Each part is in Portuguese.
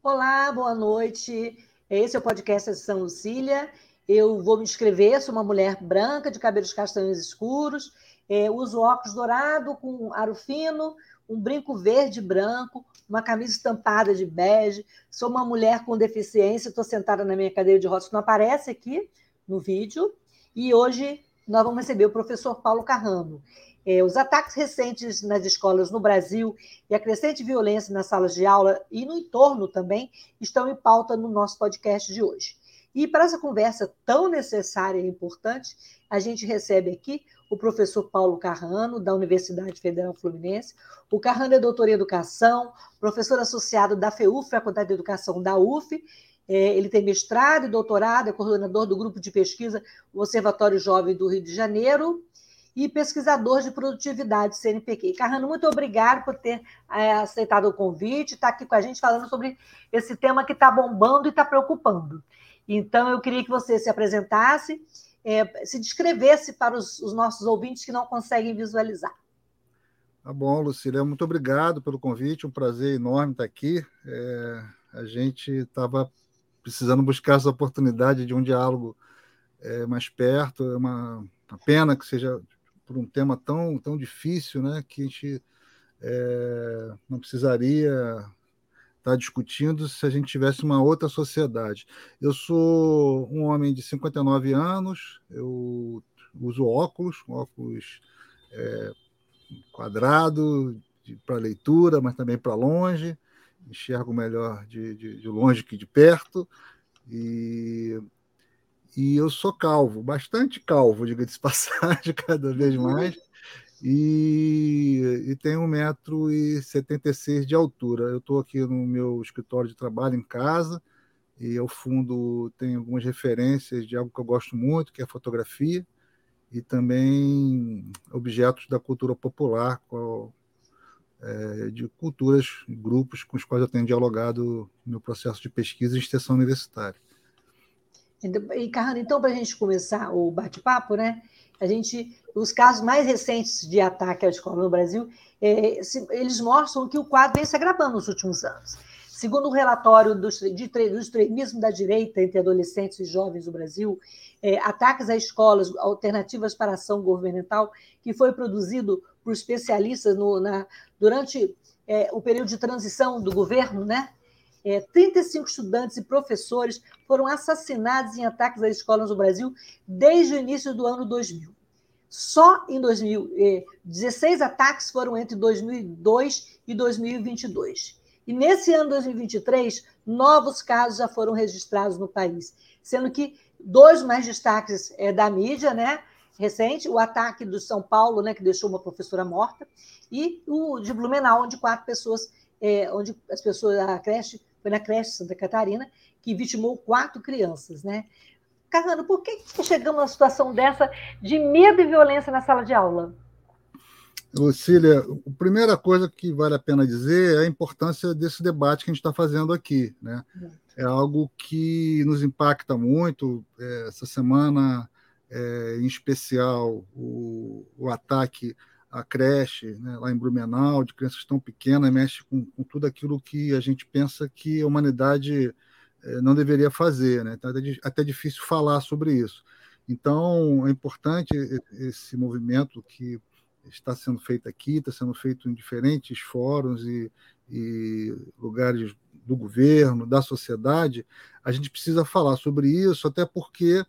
Olá, boa noite. Esse é o podcast São Lucília. Eu vou me inscrever, sou uma mulher branca, de cabelos castanhos escuros, é, uso óculos dourado com aro fino, um brinco verde e branco, uma camisa estampada de bege. Sou uma mulher com deficiência, estou sentada na minha cadeira de rodas, que não aparece aqui no vídeo. E hoje nós vamos receber o professor Paulo Carrano. É, os ataques recentes nas escolas no Brasil e a crescente violência nas salas de aula e no entorno também estão em pauta no nosso podcast de hoje. E para essa conversa tão necessária e importante, a gente recebe aqui o professor Paulo Carrano, da Universidade Federal Fluminense. O Carrano é doutor em educação, professor associado da FEUF, Faculdade de Educação da UF. É, ele tem mestrado e doutorado, é coordenador do grupo de pesquisa Observatório Jovem do Rio de Janeiro e pesquisador de produtividade CNPq. Carrano, muito obrigado por ter é, aceitado o convite, estar tá aqui com a gente falando sobre esse tema que está bombando e está preocupando. Então, eu queria que você se apresentasse, é, se descrevesse para os, os, nossos ouvintes que não conseguem visualizar. Tá bom, Lucília, muito obrigado pelo convite, um prazer enorme estar aqui. É, a gente estava precisando buscar essa oportunidade de um diálogo é, mais perto, é uma, uma pena que seja por um tema tão, tão difícil, né, que a gente é, não precisaria estar discutindo se a gente tivesse uma outra sociedade. Eu sou um homem de 59 anos, eu uso óculos, óculos é, quadrado para leitura, mas também para longe, enxergo melhor de, de, de longe que de perto, e e eu sou calvo, bastante calvo, diga-se de passagem, cada vez mais. E, e tenho 1,76m de altura. Eu estou aqui no meu escritório de trabalho em casa e ao fundo tem algumas referências de algo que eu gosto muito, que é fotografia, e também objetos da cultura popular, qual, é, de culturas, grupos com os quais eu tenho dialogado no meu processo de pesquisa e extensão universitária. E, Carrano, então, para a gente começar o bate-papo, né? A gente, os casos mais recentes de ataque à escola no Brasil, é, se, eles mostram que o quadro vem se agravando nos últimos anos. Segundo o um relatório do, de, do extremismo da direita entre adolescentes e jovens do Brasil, é, ataques a escolas, alternativas para ação governamental, que foi produzido por especialistas no, na, durante é, o período de transição do governo, né? É, 35 estudantes e professores foram assassinados em ataques às escolas no Brasil desde o início do ano 2000. Só em 2000, 16 ataques foram entre 2002 e 2022. E nesse ano 2023, novos casos já foram registrados no país, sendo que dois mais destaques é da mídia, né? Recente, o ataque do São Paulo, né, que deixou uma professora morta, e o de Blumenau, onde quatro pessoas, é, onde as pessoas, a creche foi na creche Santa Catarina, que vitimou quatro crianças, né? Carrano, por que, chegamos a uma situação dessa de medo e violência na sala de aula? Lucília, a primeira coisa que vale a pena dizer é a importância desse debate que a gente está fazendo aqui. Né? É algo que nos impacta muito. É, essa semana, é, em especial, o, o ataque a creche né, lá em Blumenau, de crianças tão pequenas, mexe com, com, tudo aquilo que a gente pensa que a humanidade eh, não deveria fazer. Né? Então, é até difícil falar sobre isso. Então, é importante esse movimento que está sendo feito aqui, está sendo feito em diferentes fóruns e, e lugares do governo, da sociedade. A gente precisa falar sobre isso, até porque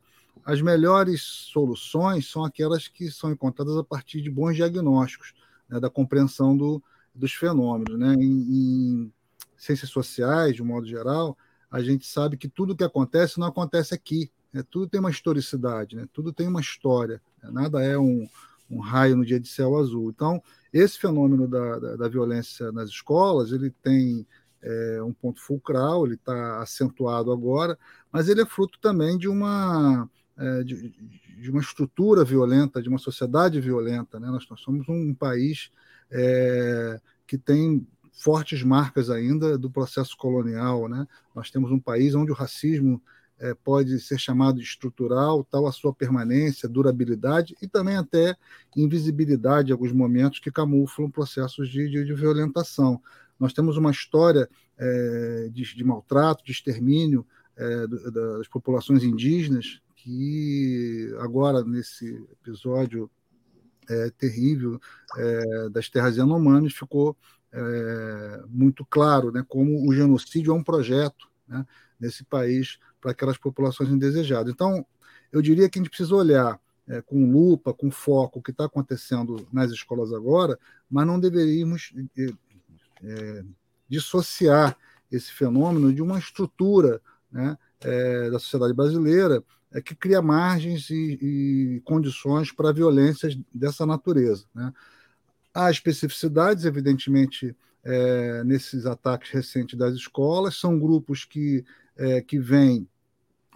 as melhores soluções são aquelas que são encontradas a partir de bons diagnósticos, né, da compreensão do, dos fenômenos. Né? Em, em, ciências sociais, de um modo geral, a gente sabe que tudo que acontece não acontece aqui. Né? Tudo tem uma historicidade, né? tudo tem uma história. Né? Nada é um, um, raio no dia de céu azul. Então, esse fenômeno da, da, da violência nas escolas, ele tem é um ponto fulcral, ele está acentuado agora, mas ele é fruto também de uma, é, de, de, uma estrutura violenta, de uma sociedade violenta. Né? Nós, nós somos um país é, que tem fortes marcas ainda do processo colonial. Né? Nós temos um país onde o racismo é, pode ser chamado estrutural, tal a sua permanência, durabilidade e também até invisibilidade em alguns momentos que camuflam processos de, de, de violentação. Nós temos uma história é, de, de, maltrato, de extermínio é, das populações indígenas que agora, nesse episódio é, terrível é, das terras Yanomamis, ficou é, muito claro né, como o genocídio é um projeto né, nesse país para aquelas populações indesejadas. Então, eu diria que a gente precisa olhar é, com lupa, com foco, o que está acontecendo nas escolas agora, mas não deveríamos é, é, dissociar esse fenômeno de uma estrutura né, é, da sociedade brasileira é, que cria margens e, e condições para violências dessa natureza. Né? Há especificidades, evidentemente, é, nesses ataques recentes das escolas, são grupos que, é, que vêm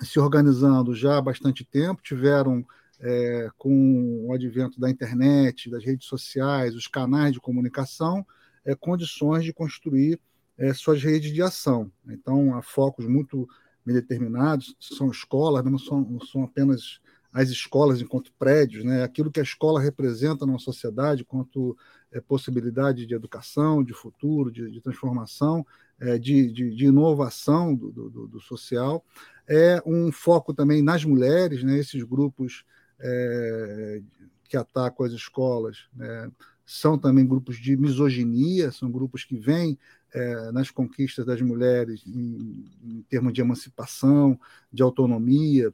se organizando já há bastante tempo, tiveram, é, com o advento da internet, das redes sociais, os canais de comunicação, é, condições de construir é, suas redes de ação. Então, há focos muito bem determinados, são escolas, não são, não são apenas as escolas enquanto prédios, né? aquilo que a escola representa na sociedade quanto é, possibilidade de educação, de futuro, de, de transformação, é, de, de, de, inovação do, do, do, social. É um foco também nas mulheres, né? esses grupos é, que atacam as escolas né? São também grupos de misoginia, são grupos que vêm é, nas conquistas das mulheres em, em termos de emancipação, de autonomia,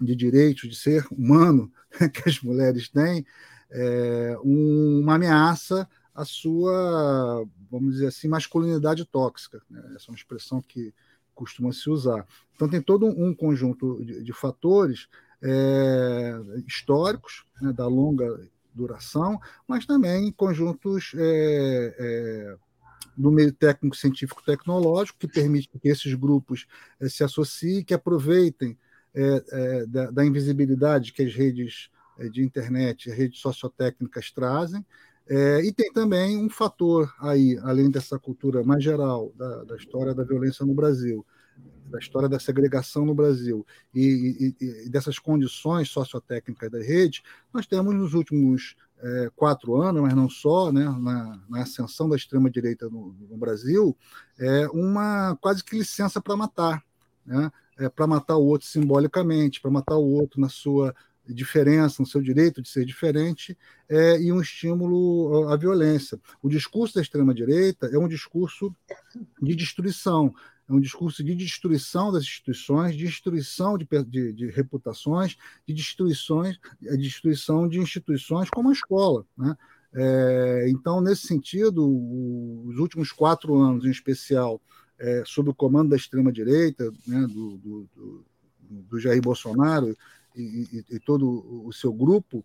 de direitos de ser humano que as mulheres têm, é, um, uma ameaça à sua, vamos dizer assim, masculinidade tóxica. Né? Essa é uma expressão que costuma se usar. Então, tem todo um conjunto de, de fatores é, históricos, né, da longa duração, mas também conjuntos é, é, do meio técnico, científico, tecnológico, que permite que esses grupos é, se associem, que aproveitem é, é, da, da, invisibilidade que as redes é, de internet, redes sociotécnicas trazem. E tem também um fator aí, além dessa cultura mais geral da, da história da violência no Brasil, da história da segregação no Brasil e, e, e dessas condições sociotécnicas da rede, nós temos nos últimos é, quatro anos, mas não só, né, na, na ascensão da extrema-direita no, no, Brasil, é uma quase que licença para matar. Né? é, para matar o outro simbolicamente, para matar o outro na sua diferença, no seu direito de ser diferente, é, e um estímulo à violência. O discurso da extrema-direita é um discurso de destruição, é um discurso de destruição das instituições, de destruição de, de, de reputações, de destruições, de destruição de instituições como a escola. Né? É, então, nesse sentido, os últimos quatro anos, em especial, é, sob o comando da extrema-direita, né, do, do, do, do, Jair Bolsonaro e, e, e, todo o seu grupo,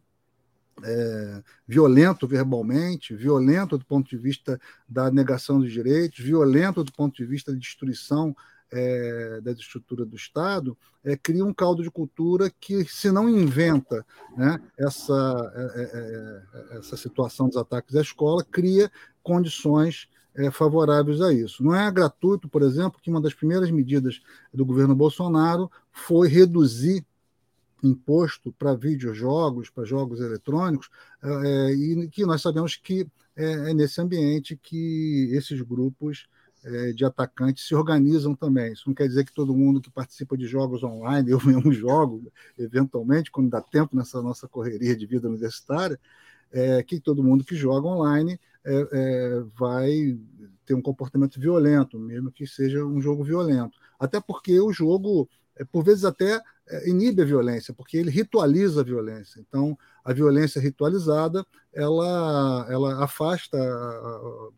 é, violento verbalmente, violento do ponto de vista da negação dos direitos, violento do ponto de vista da destruição é, da estrutura do Estado, é, cria um caldo de cultura que, se não inventa né, essa, é, é, é essa situação dos ataques à escola, cria condições favoráveis a isso. Não é gratuito, por exemplo, que uma das primeiras medidas do governo Bolsonaro foi reduzir imposto para videojogos, para jogos eletrônicos, é, e que nós sabemos que é, é, nesse ambiente que esses grupos é, de atacantes se organizam também. Isso não quer dizer que todo mundo que participa de jogos online, eu mesmo jogo, eventualmente, quando dá tempo nessa nossa correria de vida universitária, é, que todo mundo que joga online é, é, vai ter um comportamento violento, mesmo que seja um jogo violento. Até porque o jogo, é, por vezes, até é, inibe a violência, porque ele ritualiza a violência. Então, a violência ritualizada, ela, ela afasta,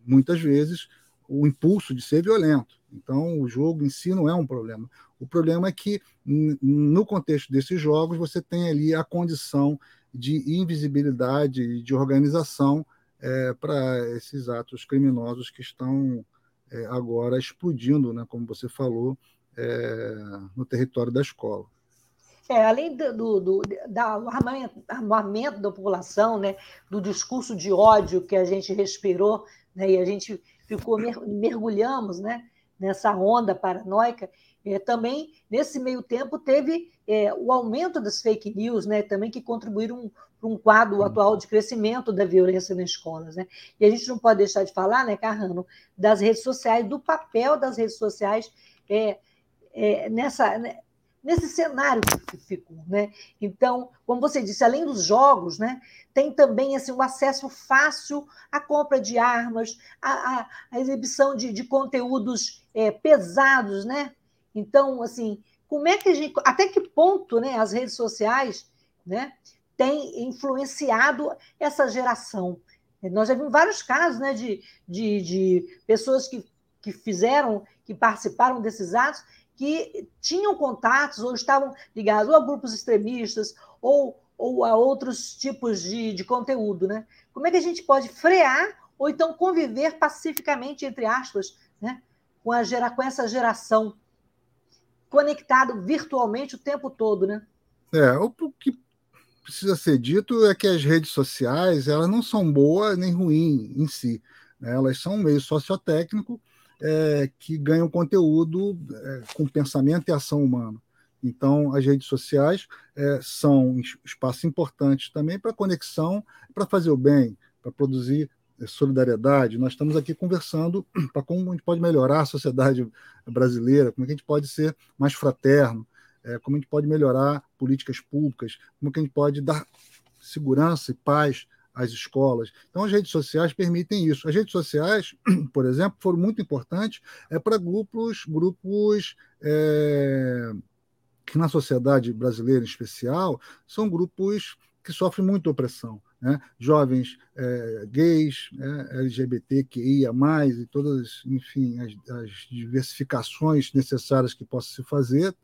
muitas vezes, o impulso de ser violento. Então, o jogo em si não é um problema. O problema é que, no contexto desses jogos, você tem ali a condição de invisibilidade, de organização é, para esses atos criminosos que estão é, agora explodindo, né, como você falou, é, no território da escola. É, além do, do, do da armamento da população, né, do discurso de ódio que a gente respirou, né, e a gente ficou mergulhamos, né, nessa onda paranoica, é, também nesse meio tempo teve é, o aumento das fake news, né, também que contribuíram para um quadro atual de crescimento da violência nas escolas, né? E a gente não pode deixar de falar, né, Carrano, das redes sociais, do papel das redes sociais é, é, nessa né, nesse cenário que ficou, né? Então, como você disse, além dos jogos, né, tem também assim o acesso fácil à compra de armas, à, à exibição de, de conteúdos é, pesados, né? Então, assim, como é que a gente, até que ponto, né, as redes sociais, né, têm influenciado essa geração? Nós já vimos vários casos, né, de, de, de pessoas que, que fizeram, que participaram desses atos que tinham contatos ou estavam ligados ou a grupos extremistas ou, ou a outros tipos de, de conteúdo. Né? Como é que a gente pode frear ou então conviver pacificamente, entre aspas, né? com, a gera, com essa geração conectado virtualmente o tempo todo? Né? É, o que precisa ser dito é que as redes sociais elas não são boas nem ruins em si. Né? Elas são um meio sociotécnico é, que ganham conteúdo é, com pensamento e ação humana. Então, as redes sociais é, são espaços importantes também para conexão, para fazer o bem, para produzir é, solidariedade. Nós estamos aqui conversando para como a gente pode melhorar a sociedade brasileira, como é a gente pode ser mais fraterno, é, como a gente pode melhorar políticas públicas, como a gente pode dar segurança e paz as escolas. Então, as redes sociais permitem isso. As redes sociais, por exemplo, foram muito importantes é, para grupos, grupos é, que na sociedade brasileira em especial são grupos que sofrem muita opressão. Né? Jovens é, gays, né? LGBTQIA, e todas, enfim, as, as diversificações necessárias que possa se fazer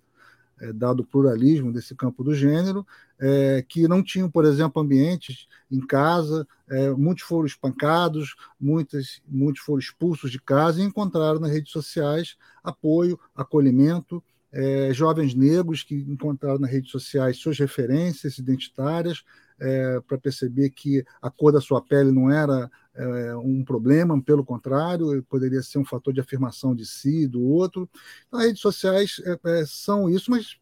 é, dado o pluralismo desse campo do gênero, é, que não tinham, por exemplo, ambientes em casa, é, muitos foram espancados, muitos, muitos foram expulsos de casa e encontraram nas redes sociais apoio, acolhimento, é, jovens negros que encontraram nas redes sociais suas referências identitárias, é, para perceber que a cor da sua pele não era é, um problema, pelo contrário, poderia ser um fator de afirmação de si, do outro. Então, as redes sociais é, é são isso, mas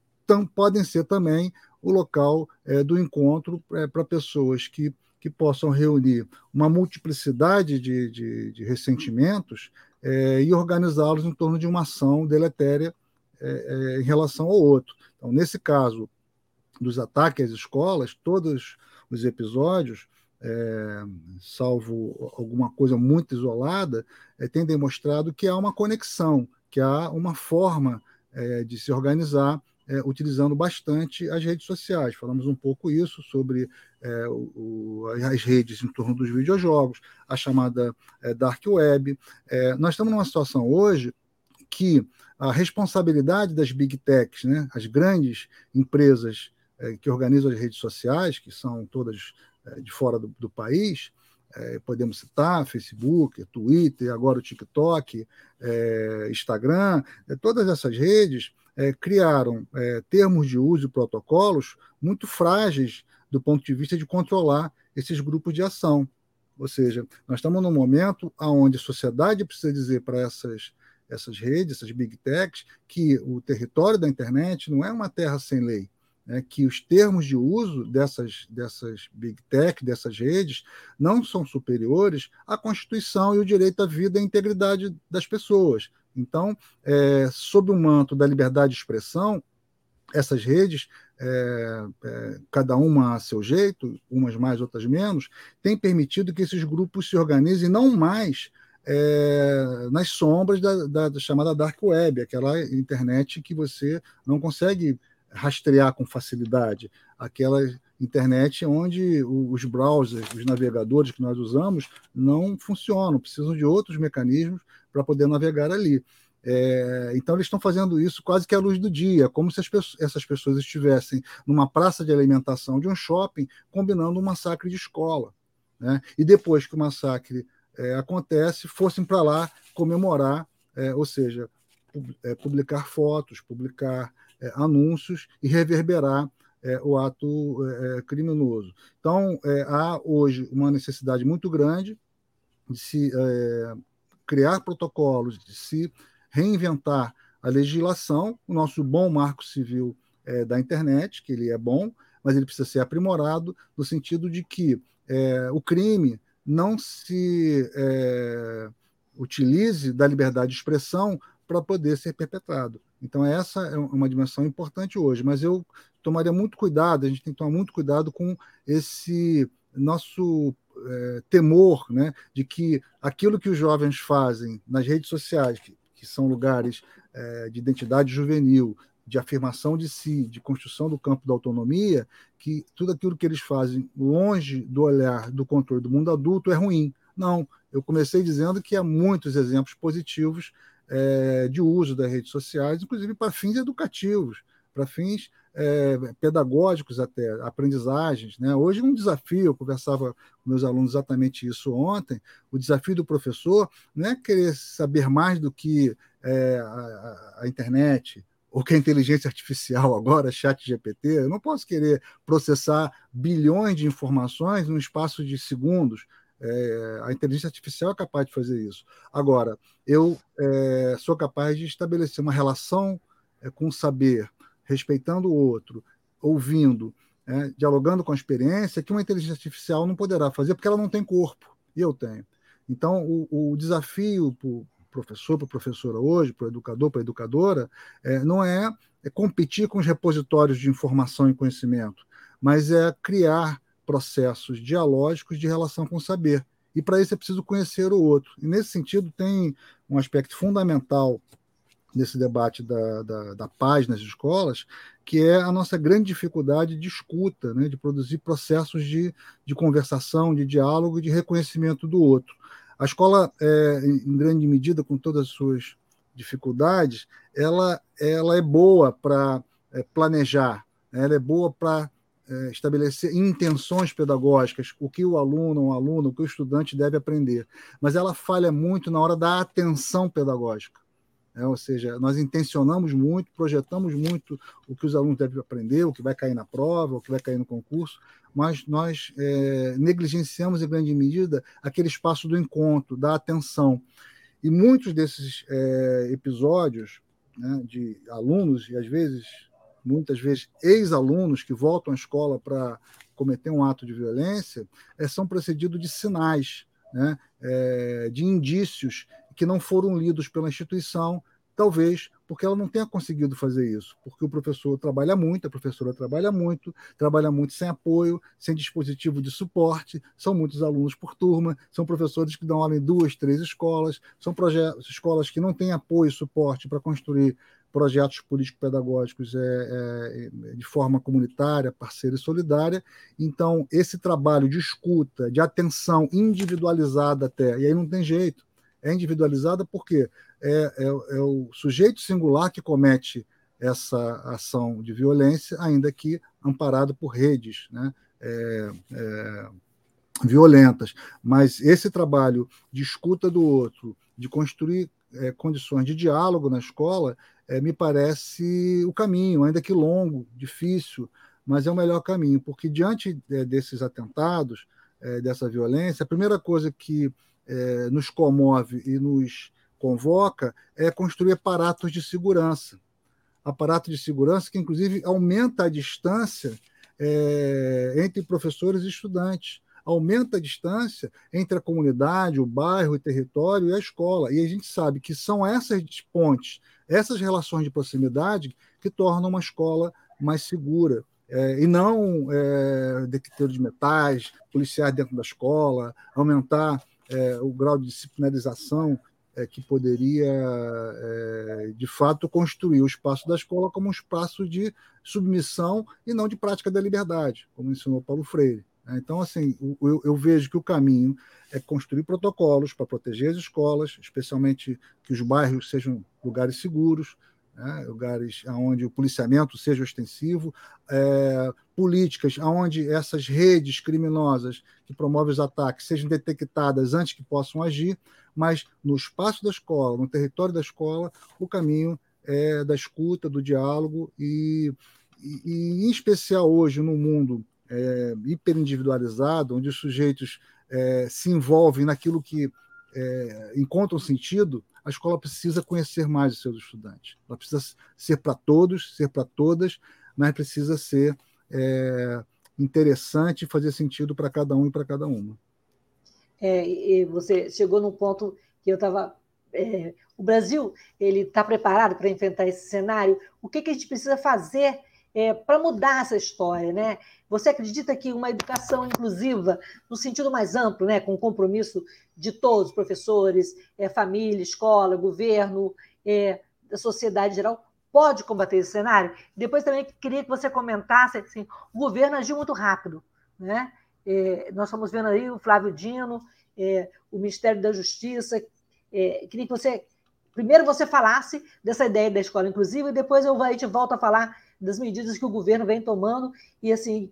podem ser também o local é, do encontro é, para pessoas que, que possam reunir uma multiplicidade de, de, de ressentimentos e organizá-los em torno de uma ação deletéria em relação ao outro. Então, nesse caso dos ataques às escolas, todos os episódios, é, salvo alguma coisa muito isolada, é, tem demonstrado que há uma conexão, que há uma forma é, de se organizar é, utilizando bastante as redes sociais. Falamos um pouco isso sobre é, o, as redes em torno dos videojogos, a chamada é, dark web. nós estamos numa situação hoje que a responsabilidade das big techs, né, as grandes empresas que organizam as redes sociais, que são todas é, de fora do, do país, é, podemos citar Facebook, Twitter, agora o TikTok, é, Instagram, é, todas essas redes é, criaram é, termos de uso e protocolos muito frágeis do ponto de vista de controlar esses grupos de ação. Ou seja, nós estamos num momento onde a sociedade precisa dizer para essas, essas redes, essas big techs, que o território da internet não é uma terra sem lei né, que os termos de uso dessas, dessas big tech, dessas redes, não são superiores à Constituição e o direito à vida e à integridade das pessoas. Então, é, sob o manto da liberdade de expressão, essas redes, é, é, cada uma a seu jeito, umas mais, outras menos, têm permitido que esses grupos se organizem não mais é, nas sombras da, da, da, chamada dark web, aquela internet que você não consegue rastrear com facilidade aquela internet onde os browsers, os navegadores que nós usamos não funcionam, precisam de outros mecanismos para poder navegar ali. É, então eles estão fazendo isso quase que à luz do dia, como se pessoas, essas pessoas estivessem numa praça de alimentação de um shopping combinando um massacre de escola. Né? E depois que o massacre é, acontece, fossem para lá comemorar é, ou seja, é, publicar fotos, publicar é, anúncios e reverberar é, o ato é, criminoso. Então, há hoje uma necessidade muito grande de se criar protocolos, de se reinventar a legislação, o nosso bom marco civil da internet, que ele é bom, mas ele precisa ser aprimorado no sentido de que o crime não se utilize da liberdade de expressão para poder ser perpetrado. Então, essa é uma dimensão importante hoje, mas eu tomaria muito cuidado, a gente tem que tomar muito cuidado com esse nosso é, temor né, de que aquilo que os jovens fazem nas redes sociais, que, que são lugares é, de identidade juvenil, de afirmação de si, de construção do campo da autonomia, que tudo aquilo que eles fazem longe do olhar do controle do mundo adulto é ruim. Não, eu comecei dizendo que há muitos exemplos positivos é, de uso das redes sociais, inclusive para fins educativos, para fins é, pedagógicos até, aprendizagens. Né? Hoje, um desafio, eu conversava com meus alunos exatamente isso ontem, o desafio do professor não é querer saber mais do que é, a, a, internet, ou que a inteligência artificial agora, chat GPT, eu não posso querer processar bilhões de informações num espaço de segundos, é, a inteligência artificial é capaz de fazer isso. Agora, eu é, sou capaz de estabelecer uma relação é, com o saber, respeitando o outro, ouvindo, é, dialogando com a experiência, que uma inteligência artificial não poderá fazer, porque ela não tem corpo, e eu tenho. Então, o, o desafio para o professor, para a professora hoje, para o educador, para a educadora, é, não é, é competir com os repositórios de informação e conhecimento, mas é criar processos dialógicos de relação com o saber. E para isso é preciso conhecer o outro. E nesse sentido, tem um aspecto fundamental nesse debate da, da, da paz nas escolas, que é a nossa grande dificuldade de escuta, né, de produzir processos de, de conversação, de diálogo de reconhecimento do outro. A escola, é, em grande medida, com todas as suas dificuldades, ela, ela é boa para é, planejar, né, ela é boa para é, estabelecer intenções pedagógicas, o que o aluno, o aluno, o que o estudante deve aprender, mas ela falha muito na hora da atenção pedagógica. É, ou seja, nós intencionamos muito, projetamos muito o que os alunos devem aprender, o que vai cair na prova, o que vai cair no concurso, mas nós é, negligenciamos em grande medida aquele espaço do encontro, da atenção. E muitos desses é, episódios né, de alunos, e às vezes muitas vezes ex-alunos que voltam à escola para cometer um ato de violência, é, são precedidos de sinais, né, é, de indícios que não foram lidos pela instituição, talvez porque ela não tenha conseguido fazer isso, porque o professor trabalha muito, a professora trabalha muito, trabalha muito sem apoio, sem dispositivo de suporte, são muitos alunos por turma, são professores que dão aula em duas, três escolas, são escolas que não têm apoio e suporte para construir projetos político-pedagógicos é, é, de forma comunitária, parceira e solidária. Então, esse trabalho de escuta, de atenção individualizada até, e aí não tem jeito, é individualizada porque é, é, é o sujeito singular que comete essa ação de violência, ainda que amparado por redes né, é, é, violentas. Mas esse trabalho de escuta do outro, de construir é, condições de diálogo na escola, é, me parece o caminho, ainda que longo, difícil, mas é o melhor caminho, porque diante é, desses atentados, é, dessa violência, a primeira coisa que é, nos comove e nos convoca é construir aparatos de segurança. Aparato de segurança que, inclusive, aumenta a distância é, entre professores e estudantes aumenta a distância entre a comunidade, o bairro, o território e a escola. E a gente sabe que são essas pontes, essas relações de proximidade que tornam uma escola mais segura. É, e não é, detector de metais, policiais dentro da escola, aumentar é, o grau de disciplinarização é, que poderia, é, de fato, construir o espaço da escola como um espaço de submissão e não de prática da liberdade, como ensinou Paulo Freire. Né? Então, assim, eu, eu, vejo que o caminho é construir protocolos para proteger as escolas, especialmente que os bairros sejam lugares seguros, né, lugares onde o policiamento seja ostensivo, é, políticas onde essas redes criminosas que promovem os ataques sejam detectadas antes que possam agir, mas no espaço da escola, no território da escola, o caminho é da escuta, do diálogo e, e, e em especial hoje no mundo é, hiperindividualizado, onde os sujeitos é, se envolvem naquilo que é, encontram sentido, a escola precisa conhecer mais os seus estudantes. Ela precisa ser para todos, ser para todas, mas precisa ser é, interessante e fazer sentido para cada um e para cada uma. É, você chegou num ponto que eu estava. É, o Brasil ele está preparado para enfrentar esse cenário. O que, que a gente precisa fazer é, para mudar essa história, né? Você acredita que uma educação inclusiva, no sentido mais amplo, né, com compromisso de todos, professores, é, família, escola, governo, é, da sociedade geral, pode combater esse cenário? Depois também queria que você comentasse, assim, o governo agiu muito rápido, né? É, nós estamos vendo aí o Flávio Dino, é, o Ministério da Justiça. É, queria que você, primeiro você falasse dessa ideia da escola inclusiva e depois eu, a gente volta a falar das medidas que o governo vem tomando e assim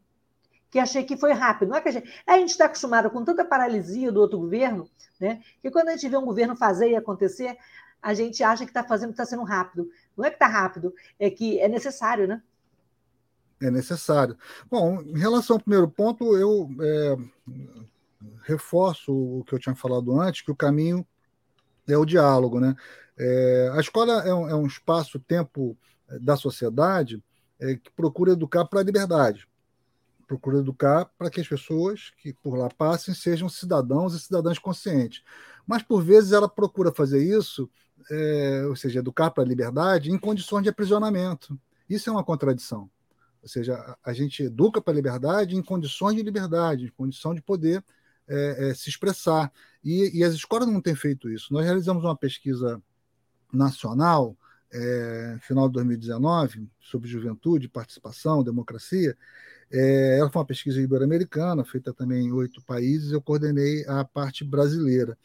que achei que foi rápido. Não é que a gente a está acostumado com tanta paralisia do outro governo, né? Que quando a gente vê um governo fazer e acontecer, a gente acha que está fazendo, está sendo rápido. Não é que está rápido, é que é necessário, né? É necessário. Bom, em relação ao primeiro ponto, eu é, reforço o que eu tinha falado antes, que o caminho é o diálogo, né? É, a escola é um, é um espaço-tempo da sociedade é, que procura educar para a liberdade, procura educar para que as pessoas que por lá passem sejam cidadãos e cidadãs conscientes. Mas, por vezes, ela procura fazer isso, é, ou seja, educar para a liberdade, em condições de aprisionamento. Isso é uma contradição. Ou seja, a, gente educa para a liberdade em condições de liberdade, em condição de poder é, é, se expressar. E, e, as escolas não têm feito isso. Nós realizamos uma pesquisa nacional é, final de 2019, sobre juventude, participação, democracia. É, ela foi uma pesquisa ibero-americana, feita também em oito países, eu coordenei a parte brasileira.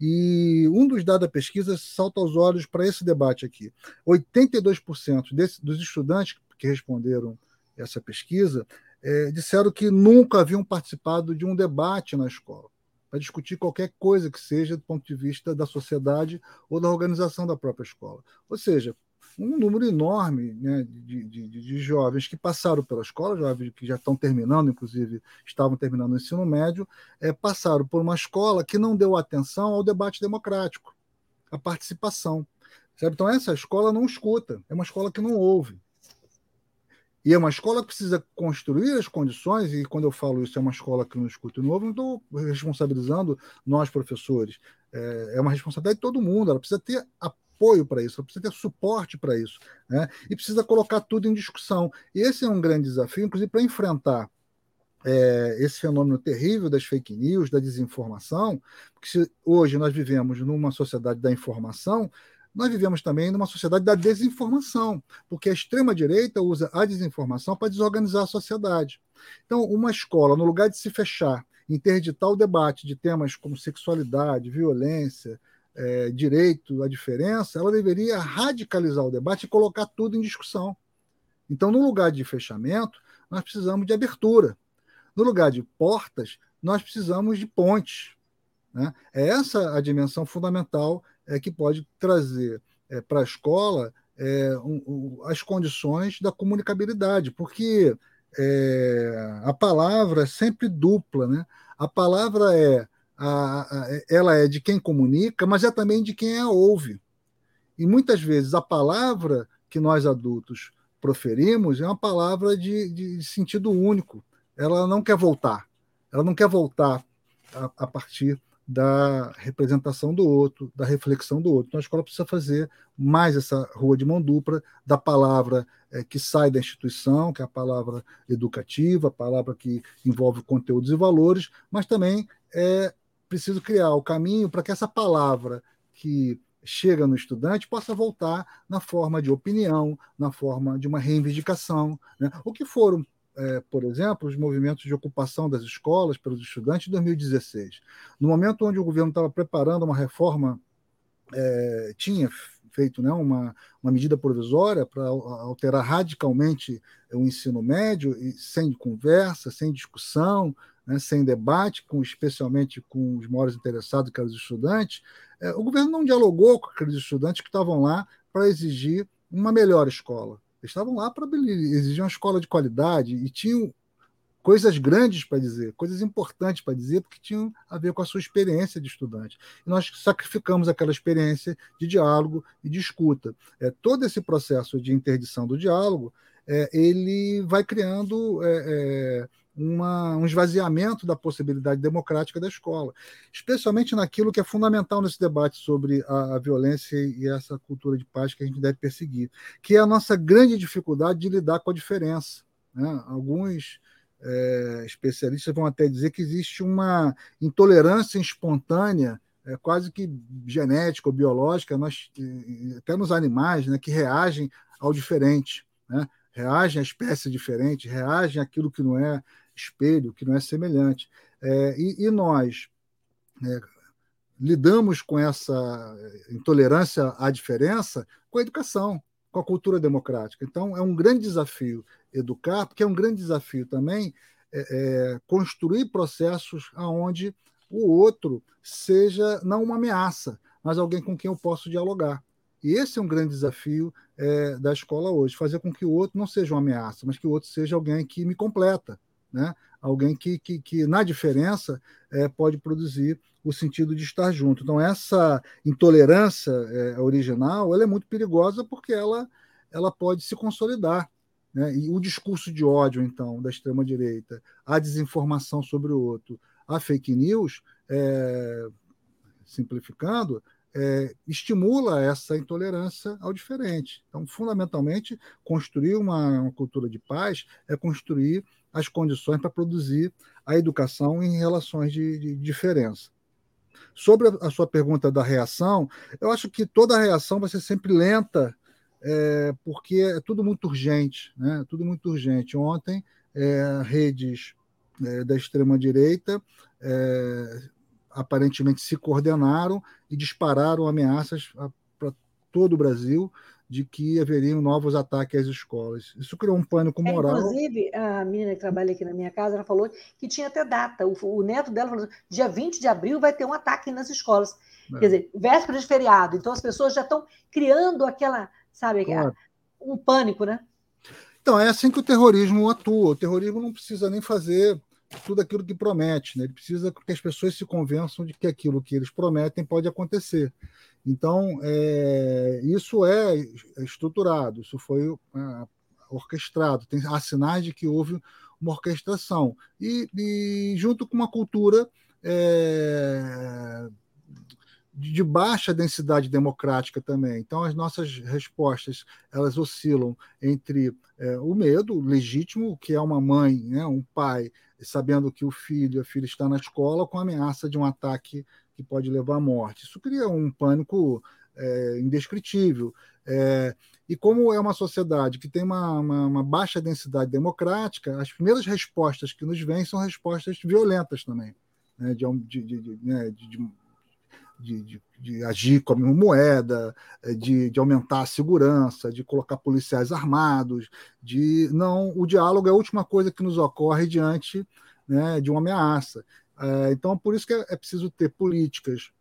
E um dos dados da pesquisa salta aos olhos para esse debate aqui. 82% desse, dos estudantes que responderam essa pesquisa é, disseram que nunca haviam participado de um debate na escola para discutir qualquer coisa que seja do ponto de vista da sociedade ou da organização da própria escola. Ou seja, um número enorme né, de, de, de, jovens que passaram pela escola, jovens que já estão terminando, inclusive estavam terminando o ensino médio, é, passaram por uma escola que não deu atenção ao debate democrático, à participação. Certo? Então, essa escola não escuta, é uma escola que não ouve. E é uma escola que precisa construir as condições, e quando eu falo isso, é uma escola que não escuta novo, não estou responsabilizando nós, professores. É, é uma responsabilidade de todo mundo, ela precisa ter apoio para isso, ela precisa ter suporte para isso, né? e precisa colocar tudo em discussão. E esse é um grande desafio, inclusive, para enfrentar é, esse fenômeno terrível das fake news, da desinformação, porque se hoje nós vivemos numa sociedade da informação, nós vivemos também numa sociedade da desinformação, porque a extrema-direita usa a desinformação para desorganizar a sociedade. Então, uma escola, no lugar de se fechar, interditar o debate de temas como sexualidade, violência, é, direito, a diferença, ela deveria radicalizar o debate e colocar tudo em discussão. Então, no lugar de fechamento, nós precisamos de abertura. No lugar de portas, nós precisamos de pontes. Né? É essa a dimensão fundamental é, que pode trazer é, para a escola é, um, um, as condições da comunicabilidade, porque é, a palavra é sempre dupla, né? A palavra é a, a, ela é de quem comunica, mas é também de quem a ouve. E muitas vezes a palavra que nós adultos proferimos é uma palavra de, de sentido único. Ela não quer voltar. Ela não quer voltar a, a partir da representação do outro, da reflexão do outro. Então a escola precisa fazer mais essa rua de mão dupla da palavra é, que sai da instituição, que é a palavra educativa, a palavra que envolve conteúdos e valores, mas também é preciso criar o caminho para que essa palavra que chega no estudante possa voltar na forma de opinião, na forma de uma reivindicação, né? o que foram é, por exemplo, os movimentos de ocupação das escolas pelos estudantes em 2016. No momento onde o governo estava preparando uma reforma, é, tinha feito né, uma, uma medida provisória para alterar radicalmente o ensino médio, sem conversa, sem discussão, né, sem debate, com, especialmente com os maiores interessados, que eram os estudantes, é, o governo não dialogou com aqueles estudantes que estavam lá para exigir uma melhor escola. Eles estavam lá para exigir uma escola de qualidade e tinham coisas grandes para dizer, coisas importantes para dizer, porque tinham a ver com a sua experiência de estudante. E nós sacrificamos aquela experiência de diálogo e de escuta. É, todo esse processo de interdição do diálogo, é, ele vai criando é, é, uma, um esvaziamento da possibilidade democrática da escola, especialmente naquilo que é fundamental nesse debate sobre a, a violência e essa cultura de paz que a gente deve perseguir, que é a nossa grande dificuldade de lidar com a diferença. Né? Alguns é, especialistas vão até dizer que existe uma intolerância espontânea, é, quase que genética ou biológica, nós, até nos animais, né, que reagem ao diferente, né? reagem à espécie diferente, reagem àquilo que não é espelho, que não é semelhante. É, e, e, nós é, lidamos com essa intolerância à diferença com a educação, com a cultura democrática. Então, é um grande desafio educar, porque é um grande desafio também é, é, construir processos aonde o outro seja não uma ameaça, mas alguém com quem eu posso dialogar. E esse é um grande desafio é, da escola hoje, fazer com que o outro não seja uma ameaça, mas que o outro seja alguém que me completa, né? alguém que, que, que na diferença é, pode produzir o sentido de estar junto. Então, essa intolerância é, original ela é muito perigosa porque ela, ela pode se consolidar. Né? E o discurso de ódio, então, da extrema-direita, a desinformação sobre o outro, a fake news, é, simplificando, é, estimula essa intolerância ao diferente. Então, fundamentalmente, construir uma, uma cultura de paz é construir as condições para produzir a educação em relações de, de diferença. Sobre a, sua pergunta da reação, eu acho que toda reação vai ser sempre lenta é, porque é tudo muito urgente, né? Tudo muito urgente. Ontem, é, redes é, da extrema-direita é, aparentemente se coordenaram e dispararam ameaças para todo o Brasil de que haveriam novos ataques às escolas. Isso criou um pânico é, moral. É, inclusive, a menina que trabalha aqui na minha casa, ela falou que tinha até data. O, o neto dela falou: dia 20 de abril vai ter um ataque nas escolas. É. Quer dizer, véspera de feriado. Então as pessoas já estão criando aquela sabe? Claro. Um pânico, né? Então, é assim que o terrorismo atua. O terrorismo não precisa nem fazer tudo aquilo que promete, né? ele precisa que as pessoas se convençam de que aquilo que eles prometem pode acontecer. Então, é, isso é estruturado, isso foi é, orquestrado, tem, há sinais de que houve uma orquestração. E, e junto com uma cultura é, de baixa densidade democrática também. Então, as nossas respostas elas oscilam entre é, o medo legítimo, que é uma mãe, né, um pai, sabendo que o filho, a filha está na escola, com a ameaça de um ataque que pode levar à morte. Isso cria um pânico é, indescritível. É, e como é uma sociedade que tem uma, uma, uma, baixa densidade democrática, as primeiras respostas que nos vêm são respostas violentas também, né, de, de, de, de né, de, de, agir como moeda, eh, de, de aumentar a segurança, de colocar policiais armados, de não, o diálogo é a última coisa que nos ocorre diante né, de uma ameaça. É, então, por isso que é, é preciso ter políticas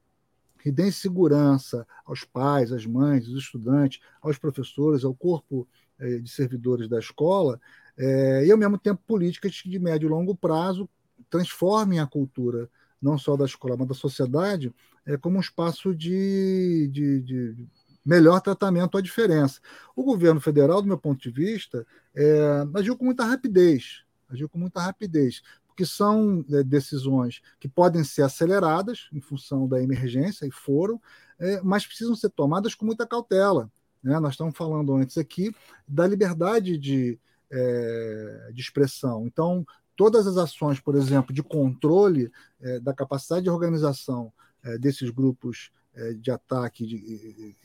que deem segurança aos pais, às mães, aos estudantes, aos professores, ao corpo é, de servidores da escola, e ao mesmo tempo políticas de médio e longo prazo transformem a cultura não só da escola, mas da sociedade, é como um espaço de, de, de melhor tratamento à diferença. O governo federal, do meu ponto de vista, é, agiu com muita rapidez, agiu com muita rapidez, porque são é, decisões que podem ser aceleradas em função da emergência, e foram, é, mas precisam ser tomadas com muita cautela. Né? Nós estamos falando antes aqui da liberdade de, é, de expressão. Então, todas as ações, por exemplo, de controle é, da capacidade de organização desses grupos é, de ataque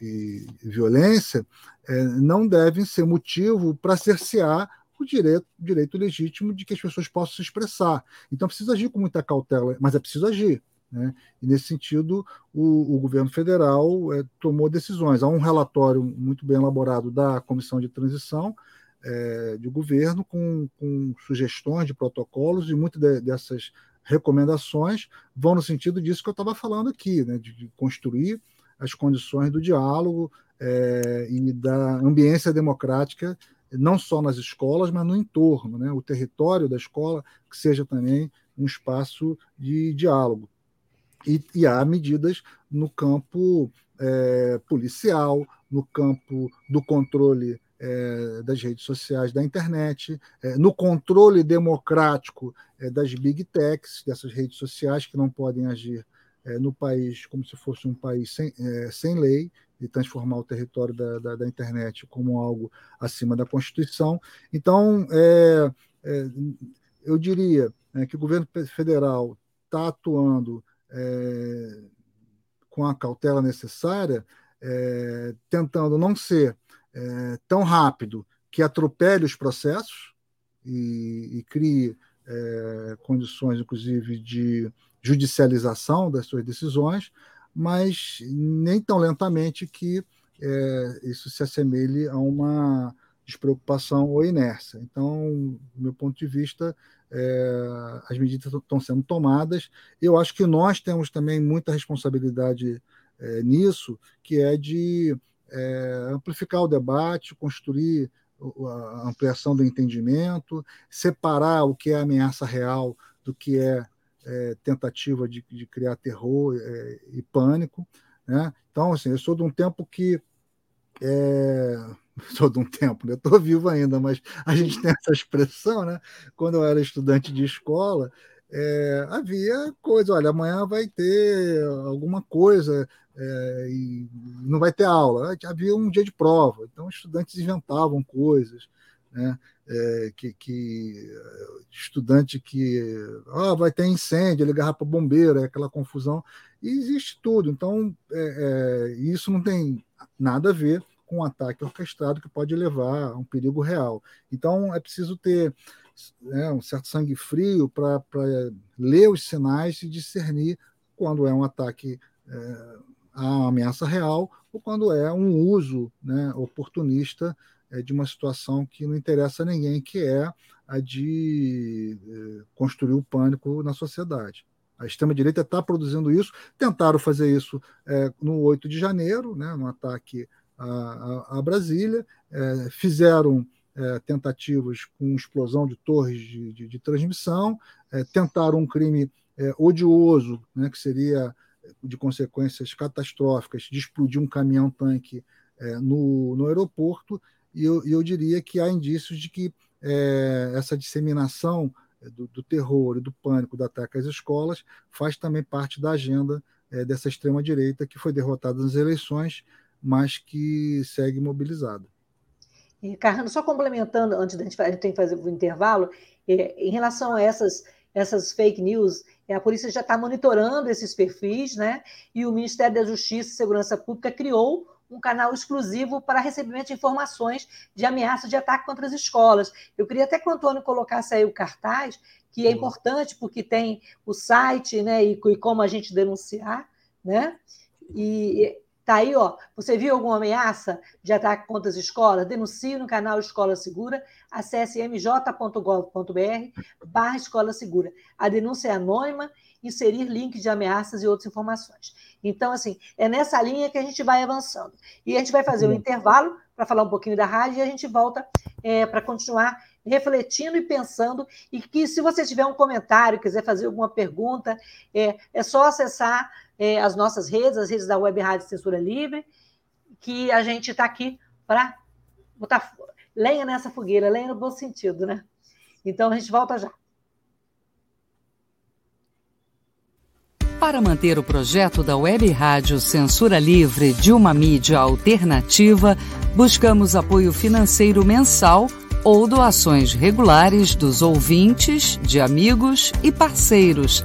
e violência é, não devem ser motivo para cercear o direito, direito legítimo de que as pessoas possam se expressar. Então, precisa agir com muita cautela, mas é preciso agir. Né? E, nesse sentido, o, o governo federal é, tomou decisões. Há um relatório muito bem elaborado da Comissão de Transição é, de Governo, com, com, sugestões de protocolos, e muitas de, dessas recomendações vão no sentido disso que eu estava falando aqui, né? de, construir as condições do diálogo é, e da ambiência democrática, não só nas escolas, mas no entorno, né? o território da escola, que seja também um espaço de diálogo. E, e há medidas no campo é, policial, no campo do controle é, das redes sociais, da internet, é, no controle democrático é, das big techs, dessas redes sociais que não podem agir é, no país como se fosse um país sem, é, sem lei e transformar o território da, da, da, internet como algo acima da Constituição. Então, é, eu diria que o governo federal está atuando com a cautela necessária, tentando não ser é, tão rápido que atropele os processos e, e crie é, condições, inclusive, de judicialização das suas decisões, mas nem tão lentamente que é, isso se assemelhe a uma despreocupação ou inércia. Então, do meu ponto de vista, é, as medidas estão sendo tomadas. Eu acho que nós temos também muita responsabilidade é, nisso, que é de é, amplificar o debate, construir a ampliação do entendimento, separar o que é ameaça real do que é, é tentativa de, de, criar terror é, e pânico. Né? Então, assim, eu sou de um tempo que é, sou de um tempo, né? Estou vivo ainda, mas a gente tem essa expressão, né? Quando eu era estudante de escola, é, havia coisa, olha, amanhã vai ter alguma coisa é, e não vai ter aula. Havia um dia de prova, então estudantes inventavam coisas, né? É, que, que estudante que ah, vai ter incêndio, ligar para bombeiro, é aquela confusão, e existe tudo. Então, é, é, isso não tem nada a ver com um ataque orquestrado que pode levar a um perigo real. Então, é preciso ter né, um certo sangue frio para ler os sinais e discernir quando é um ataque é, a ameaça real ou quando é um uso né, oportunista é, de uma situação que não interessa a ninguém, que é a de é, construir o pânico na sociedade. A extrema-direita está produzindo isso, tentaram fazer isso é, no 8 de janeiro, né, no ataque a, a Brasília, é, fizeram tentativas com explosão de torres de, de, de transmissão, tentaram um crime odioso, né, que seria de consequências catastróficas, de explodir um caminhão-tanque é, no, no aeroporto, e eu, eu, diria que há indícios de que é, essa disseminação do, do, terror e do pânico do ataque às escolas faz também parte da agenda dessa extrema-direita que foi derrotada nas eleições mas que segue mobilizada. E, Carrano, só complementando, antes da gente, a gente tem que fazer o intervalo, é, em relação a essas, essas fake news, é, a polícia já está monitorando esses perfis, né? E o Ministério da Justiça e Segurança Pública criou um canal exclusivo para recebimento de informações de ameaça de ataque contra as escolas. Eu queria até que o Antônio colocasse aí o cartaz, que é importante porque tem o site, né, e, e como a gente denunciar, né? E Tá aí, ó. Você viu alguma ameaça de ataque contra as escolas? Denuncie no canal Escola Segura. Acesse mj.gov.br barra Escola Segura. A denúncia é anônima, inserir link de ameaças e outras informações. Então, assim, é nessa linha que a gente vai avançando. E a gente vai fazer um intervalo para falar um pouquinho da rádio e a gente volta é, para continuar refletindo e pensando. E que se você tiver um comentário, quiser fazer alguma pergunta, é, é só acessar é, as nossas redes, as redes da Web Rádio Censura Livre, que a gente está aqui para botar lenha nessa fogueira, lenha no bom sentido, né? Então a gente volta já. Para manter o projeto da Web Rádio Censura Livre de uma mídia alternativa, buscamos apoio financeiro mensal ou doações regulares dos ouvintes, de amigos e parceiros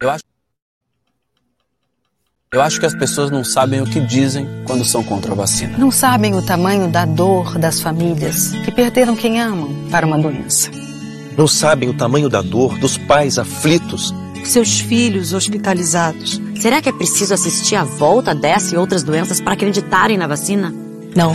Eu acho, eu acho que as pessoas não sabem o que dizem quando são contra a vacina. Não sabem o tamanho da dor das famílias que perderam quem amam para uma doença. Não sabem o tamanho da dor dos pais aflitos. Seus filhos hospitalizados. Será que é preciso assistir à volta dessa e outras doenças para acreditarem na vacina? Não.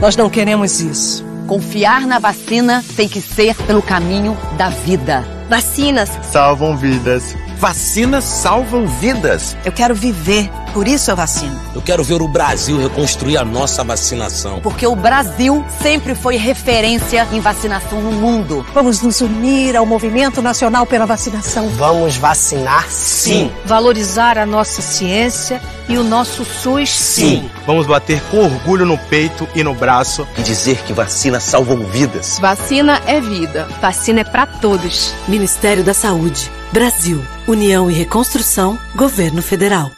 Nós não queremos isso. Confiar na vacina tem que ser pelo caminho da vida. Vacinas salvam vidas. Vacinas salvam vidas. Eu quero viver, por isso eu vacino. Eu quero ver o Brasil reconstruir a nossa vacinação. Porque o Brasil sempre foi referência em vacinação no mundo. Vamos nos unir ao movimento nacional pela vacinação. Vamos vacinar sim. Valorizar a nossa ciência e o nosso SUS sim. sim. Vamos bater com orgulho no peito e no braço e dizer que vacinas salvam vidas. Vacina é vida. Vacina é para todos. Ministério da Saúde. Brasil, União e Reconstrução, Governo Federal.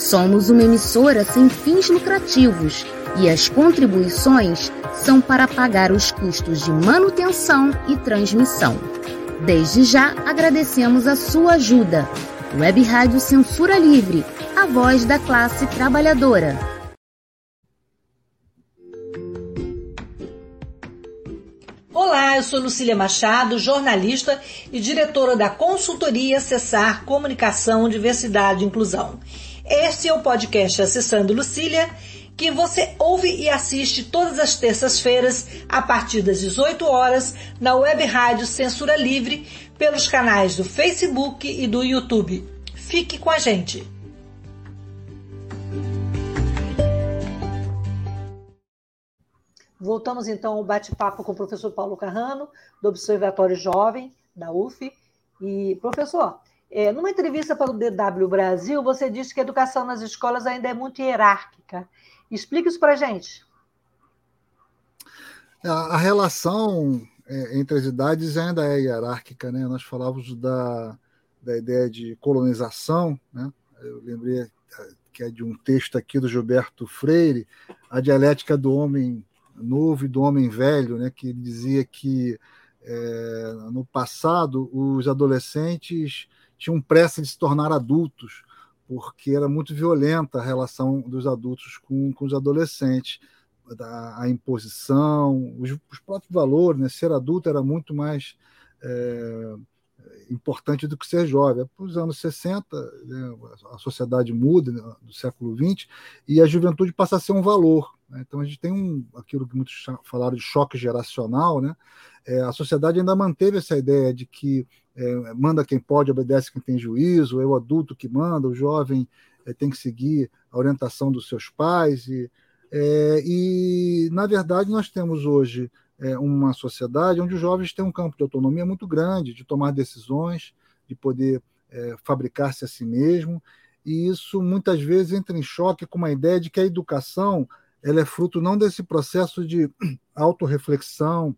Somos uma emissora sem fins lucrativos e as contribuições são para pagar os custos de manutenção e transmissão. Desde já agradecemos a sua ajuda. Web Rádio Censura Livre, a voz da classe trabalhadora. Olá, eu sou Lucília Machado, jornalista e diretora da consultoria Acessar Comunicação, Diversidade e Inclusão. Este é o podcast Acessando Lucília, que você ouve e assiste todas as terças-feiras, a partir das 18 horas, na web rádio Censura Livre, pelos canais do Facebook e do YouTube. Fique com a gente! Voltamos então ao bate-papo com o professor Paulo Carrano, do Observatório Jovem, da UF. E, professor, é, numa entrevista para o DW Brasil, você disse que a educação nas escolas ainda é muito hierárquica. Explique isso para a gente. A, relação é, entre as idades ainda é hierárquica. Né? Nós falávamos da, da ideia de colonização. Né? Eu lembrei é, que é de um texto aqui do Gilberto Freire, a dialética do homem novo e do homem velho, né, que dizia que é, no passado os adolescentes tinham pressa de se tornar adultos, porque era muito violenta a relação dos adultos com, com os adolescentes, a, a imposição, os, os, próprios valores, né, ser adulto era muito mais é, importante do que ser jovem. Para os anos 60, né, a sociedade muda, né, do século XX, e a juventude passa a ser um valor. Né? Então a gente tem um, aquilo que muitos falaram de choque geracional. Né? É, a sociedade ainda manteve essa ideia de que é, manda quem pode, obedece quem tem juízo, é o adulto que manda, o jovem é, tem que seguir a orientação dos seus pais. E, é, e na verdade, nós temos hoje é, uma sociedade onde os jovens têm um campo de autonomia muito grande, de tomar decisões, de poder é, fabricar-se a si mesmo, e isso muitas vezes entra em choque com uma ideia de que a educação ela é fruto não desse processo de autorreflexão,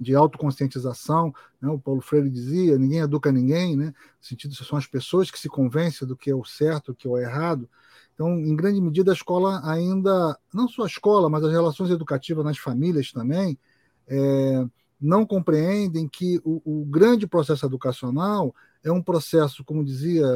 de autoconscientização, né? o Paulo Freire dizia, ninguém educa ninguém, né? no sentido que são as pessoas que se convencem do que é o certo, do que é o errado. Então, em grande medida, a escola ainda, não só a escola, mas as relações educativas nas famílias também, é, não compreendem que o, o, grande processo educacional é um processo, como dizia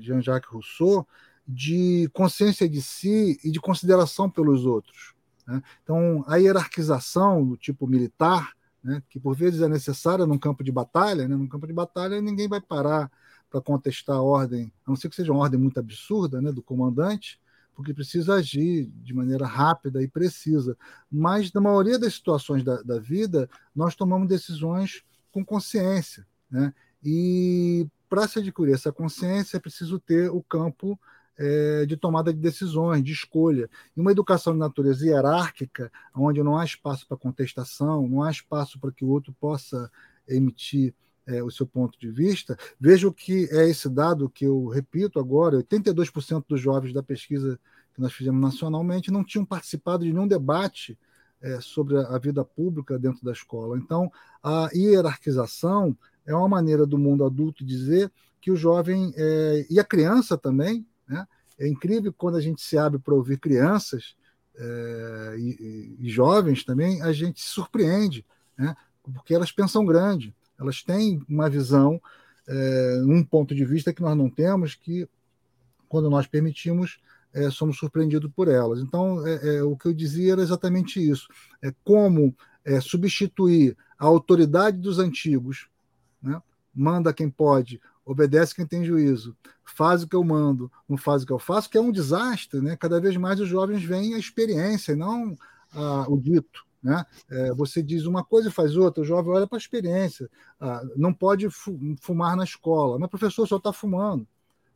Jean-Jacques Rousseau, de consciência de si e de consideração pelos outros. Né? Então, a hierarquização do tipo militar, né, que por vezes é necessária num campo de batalha, né? num campo de batalha ninguém vai parar para contestar a ordem, a não ser que seja uma ordem muito absurda né, do comandante, porque precisa agir de maneira rápida e precisa. Mas, na maioria das situações da, da vida, nós tomamos decisões com consciência. Né? E para se adquirir essa consciência, é preciso ter o campo é, de tomada de decisões, de escolha. E uma educação de natureza hierárquica, onde não há espaço para contestação, não há espaço para que o outro possa emitir é, o seu ponto de vista, vejo que é esse dado que eu repito agora: 82% dos jovens da pesquisa que nós fizemos nacionalmente não tinham participado de nenhum debate é, sobre a vida pública dentro da escola. Então, a hierarquização é uma maneira do mundo adulto dizer que o jovem é, e a criança também, né? É incrível quando a gente se abre para ouvir crianças é, e, e, jovens também, a gente se surpreende, né? porque elas pensam grande, elas têm uma visão, é, um ponto de vista que nós não temos, que quando nós permitimos, é, somos surpreendidos por elas. Então, é, é o que eu dizia era exatamente isso: é como é, substituir a autoridade dos antigos, né? manda quem pode, obedece quem tem juízo, faz o que eu mando, não faz o que eu faço, que é um desastre. Né? Cada vez mais os jovens veem a experiência não a, o dito. Né? É, você diz uma coisa e faz outra, o jovem olha para a experiência. Ah, não pode fumar na escola, mas o professor só está fumando.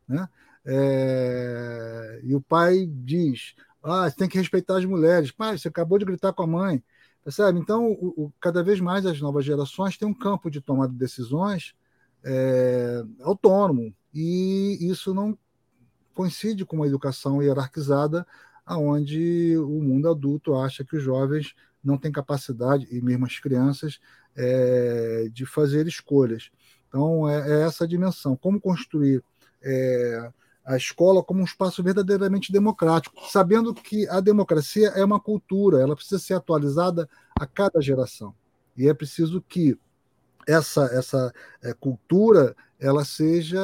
Né? É, e o pai diz: ah, tem que respeitar as mulheres. Pai, você acabou de gritar com a mãe. Percebe? Então, o, o, cada vez mais as novas gerações têm um campo de tomada de decisões é, autônomo, e isso não coincide com uma educação hierarquizada, aonde o mundo adulto acha que os jovens não têm capacidade, e mesmo as crianças, é, de fazer escolhas. Então, é, é, essa a dimensão. Como construir é, a escola como um espaço verdadeiramente democrático, sabendo que a democracia é uma cultura, ela precisa ser atualizada a cada geração. E é preciso que essa, essa é, cultura ela seja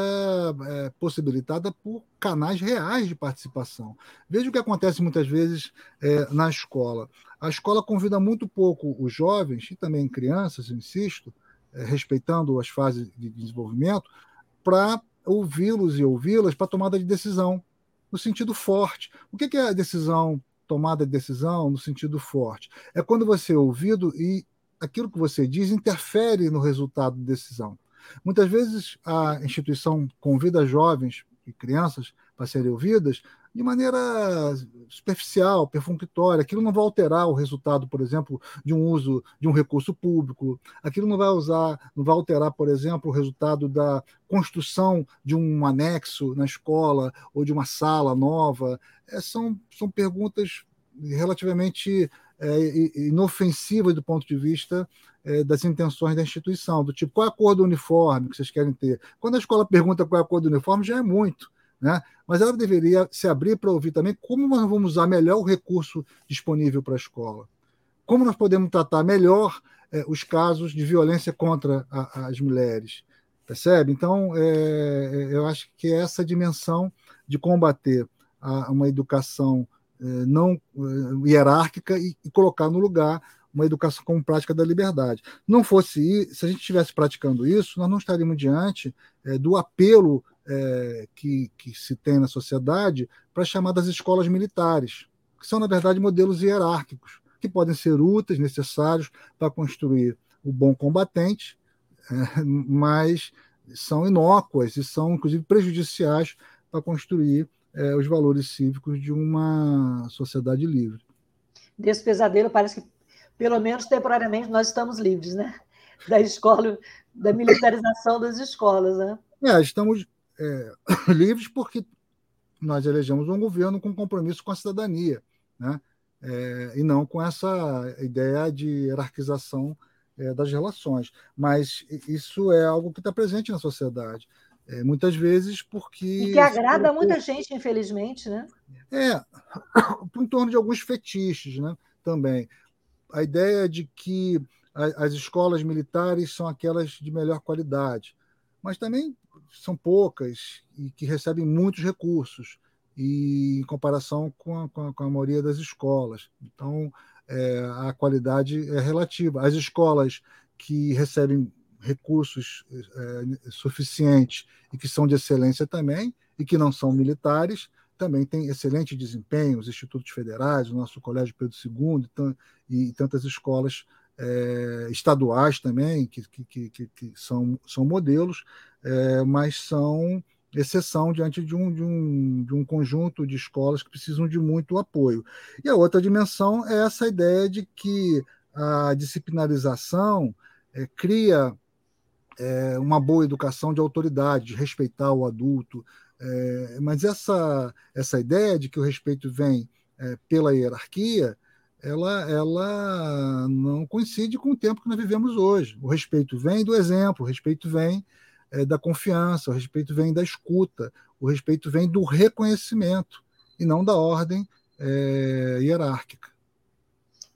é, possibilitada por canais reais de participação. Veja o que acontece muitas vezes é, na escola. A escola convida muito pouco os jovens, e também crianças, insisto, respeitando as fases de desenvolvimento, para ouvi-los e ouvi-las para tomada de decisão, no sentido forte. O que é a decisão, tomada de decisão no sentido forte? É quando você é ouvido e aquilo que você diz interfere no resultado da decisão. Muitas vezes a instituição convida jovens e crianças para serem ouvidas de maneira superficial, perfunctória. Aquilo não vai alterar o resultado, por exemplo, de um uso de um recurso público. Aquilo não vai usar, não vai alterar, por exemplo, o resultado da construção de um anexo na escola ou de uma sala nova. É, são, são perguntas relativamente é, inofensivas do ponto de vista é, das intenções da instituição, do tipo, qual é a cor do uniforme que vocês querem ter? Quando a escola pergunta qual é a cor do uniforme, já é muito. Né? Mas ela deveria se abrir para ouvir também como nós vamos usar melhor o recurso disponível para a escola. Como nós podemos tratar melhor é, os casos de violência contra a, as mulheres. Percebe? Então, é, eu acho que essa dimensão de combater a, uma educação não é, hierárquica e, e, colocar no lugar uma educação como prática da liberdade. Não fosse se a gente estivesse praticando isso, nós não estaríamos diante é, do apelo que, que se tem na sociedade para as chamadas escolas militares, que são, na verdade, modelos hierárquicos, que podem ser úteis, necessários para construir o bom combatente, mas são inócuas e são, inclusive, prejudiciais para construir é, os valores cívicos de uma sociedade livre. Desse pesadelo, parece que, pelo menos temporariamente, nós estamos livres, né? Da escola, da militarização das escolas, né? É, estamos é, livres porque nós elegemos um governo com compromisso com a cidadania, né? É, e não com essa ideia de hierarquização é, das relações. Mas isso é algo que está presente na sociedade. É, muitas vezes porque. E que agrada muita gente, infelizmente, né? É, em torno de alguns fetiches, né? Também. A ideia de que as escolas militares são aquelas de melhor qualidade, mas também são poucas e que recebem muitos recursos. e em comparação com a, com a, com a maioria das escolas. Então, é, a qualidade é relativa. As escolas que recebem recursos é, suficientes e que são de excelência também, e que não são militares, também têm excelente desempenho, os institutos federais, o nosso Colégio Pedro II e, tantas escolas é, estaduais também, que, que, que, que, são, são modelos, é, mas são exceção diante de um, de, um, de um conjunto de escolas que precisam de muito apoio. E a outra dimensão é essa ideia de que a disciplinarização é, cria é, uma boa educação de autoridade, de respeitar o adulto, é, mas essa, essa ideia de que o respeito vem é, pela hierarquia, ela, ela não coincide com o tempo que nós vivemos hoje. O respeito vem do exemplo, o respeito vem é, da confiança, o respeito vem da escuta, o respeito vem do reconhecimento e não da ordem é, hierárquica.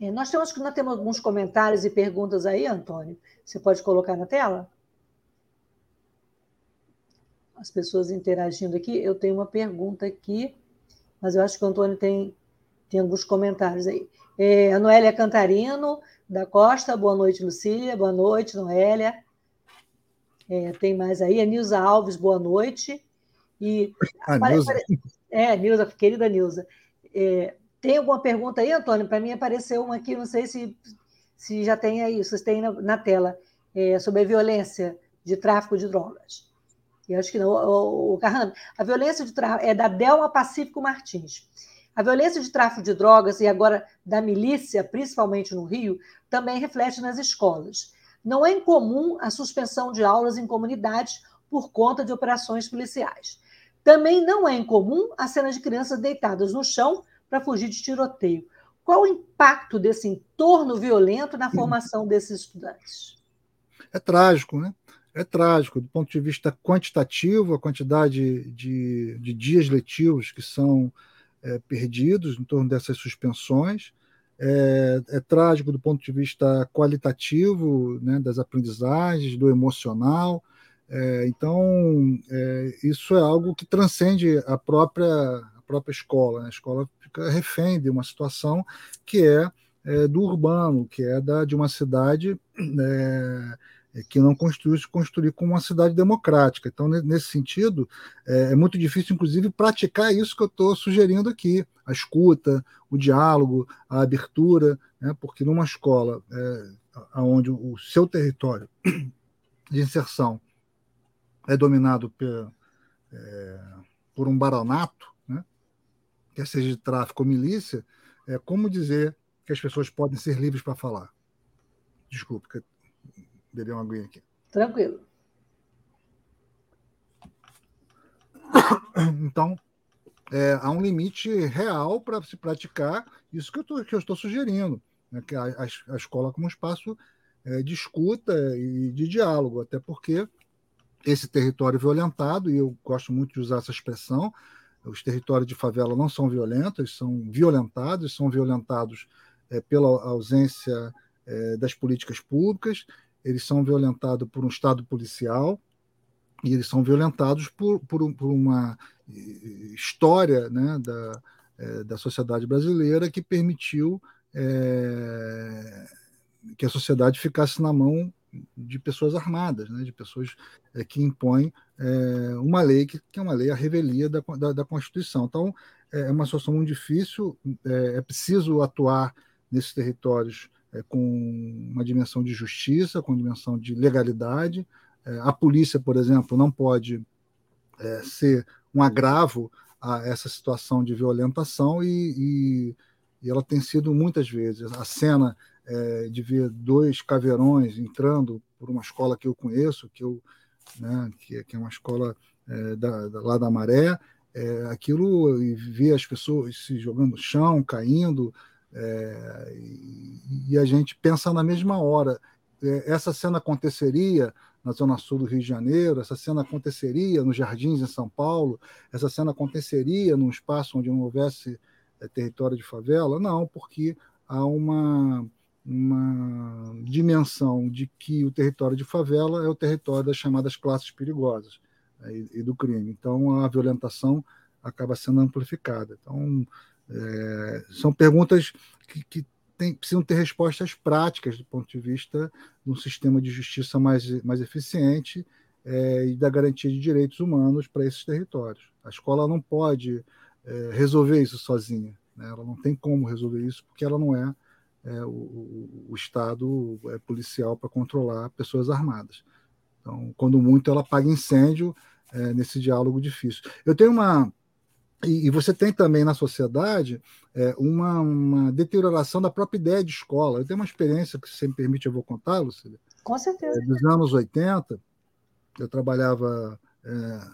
É, nós temos nós temos alguns comentários e perguntas aí, Antônio. Você pode colocar na tela? As pessoas interagindo aqui. Eu tenho uma pergunta aqui, mas eu acho que o Antônio tem, tem alguns comentários aí. É, a Noélia Cantarino, da Costa, boa noite, Lucília. Boa noite, Noélia. É, tem mais aí, a Nilza Alves, boa noite. E a Nilza. É, Nilza, querida Nilza. É, tem alguma pergunta aí, Antônio? Para mim apareceu uma aqui, não sei se, se já tem aí, vocês têm na, na tela, é, sobre a violência de tráfico de drogas. E acho que não, o, o Carrano, a violência de tráfico é da Delma Pacífico Martins. A violência de tráfico de drogas e agora da milícia, principalmente no Rio, também reflete nas escolas. Não é incomum a suspensão de aulas em comunidades por conta de operações policiais. Também não é incomum a cena de crianças deitadas no chão para fugir de tiroteio. Qual o impacto desse entorno violento na formação desses estudantes? É trágico, né? É trágico. Do ponto de vista quantitativo, a quantidade de, de dias letivos que são é, perdidos em torno dessas suspensões, é, é, trágico do ponto de vista qualitativo, né, das aprendizagens, do emocional. É, então, é, isso é algo que transcende a própria, a própria escola. Né? A escola fica refém de uma situação que é, é do urbano, que é da, de uma cidade é, que não construiu se construir como uma cidade democrática. Então, nesse sentido, é, é muito difícil, inclusive, praticar isso que eu estou sugerindo aqui: a escuta, o diálogo, a abertura, né? porque numa escola é, onde o seu território de inserção é dominado por, é, por um baronato, né? quer seja de tráfico ou milícia, é como dizer que as pessoas podem ser livres para falar? Desculpe, beber uma aguinha aqui. Tranquilo. Então, é, há um limite real para se praticar isso que eu, tô, que eu estou sugerindo, né, que a, a, escola como um espaço é, de escuta e de diálogo, até porque esse território violentado, e eu gosto muito de usar essa expressão, os territórios de favela não são violentos, são violentados, são violentados é, pela ausência é, das políticas públicas, eles são violentados por um Estado policial e eles são violentados por, por, por uma história né, da, é, da sociedade brasileira que permitiu é, que a sociedade ficasse na mão de pessoas armadas, né, de pessoas é, que impõem uma lei que, que, é uma lei a revelia da, da, da Constituição. Então, é, é uma situação muito difícil, é, é preciso atuar nesses territórios é, com uma dimensão de justiça, com dimensão de legalidade. É, a polícia, por exemplo, não pode é, ser um agravo a essa situação de violentação e, e, e ela tem sido muitas vezes. A cena é, de ver dois caveirões entrando por uma escola que eu conheço, que, eu, né, que, que é uma escola é, da, da, lá da Maré, é, aquilo e ver as pessoas se jogando no chão, caindo, é, e, a gente pensa na mesma hora. É, essa cena aconteceria na Zona Sul do Rio de Janeiro, essa cena aconteceria nos Jardins em São Paulo, essa cena aconteceria num espaço onde não houvesse é, território de favela? Não, porque há uma, uma dimensão de que o território de favela é o território das chamadas classes perigosas é, e, e, do crime. Então, a violentação acaba sendo amplificada. Então, é, são perguntas que, que tem, precisam ter respostas práticas do ponto de vista de um sistema de justiça mais, mais eficiente é, e da garantia de direitos humanos para esses territórios. A escola não pode é, resolver isso sozinha, né? ela não tem como resolver isso porque ela não é, é o, o, Estado é policial para controlar pessoas armadas. Então, quando muito, ela apaga incêndio é, nesse diálogo difícil. Eu tenho uma. E, e você tem também na sociedade é, uma, uma, deterioração da própria ideia de escola. Eu tenho uma experiência que, se você me permite, eu vou contar, Lucília. Com certeza. É, dos anos 80, eu trabalhava é,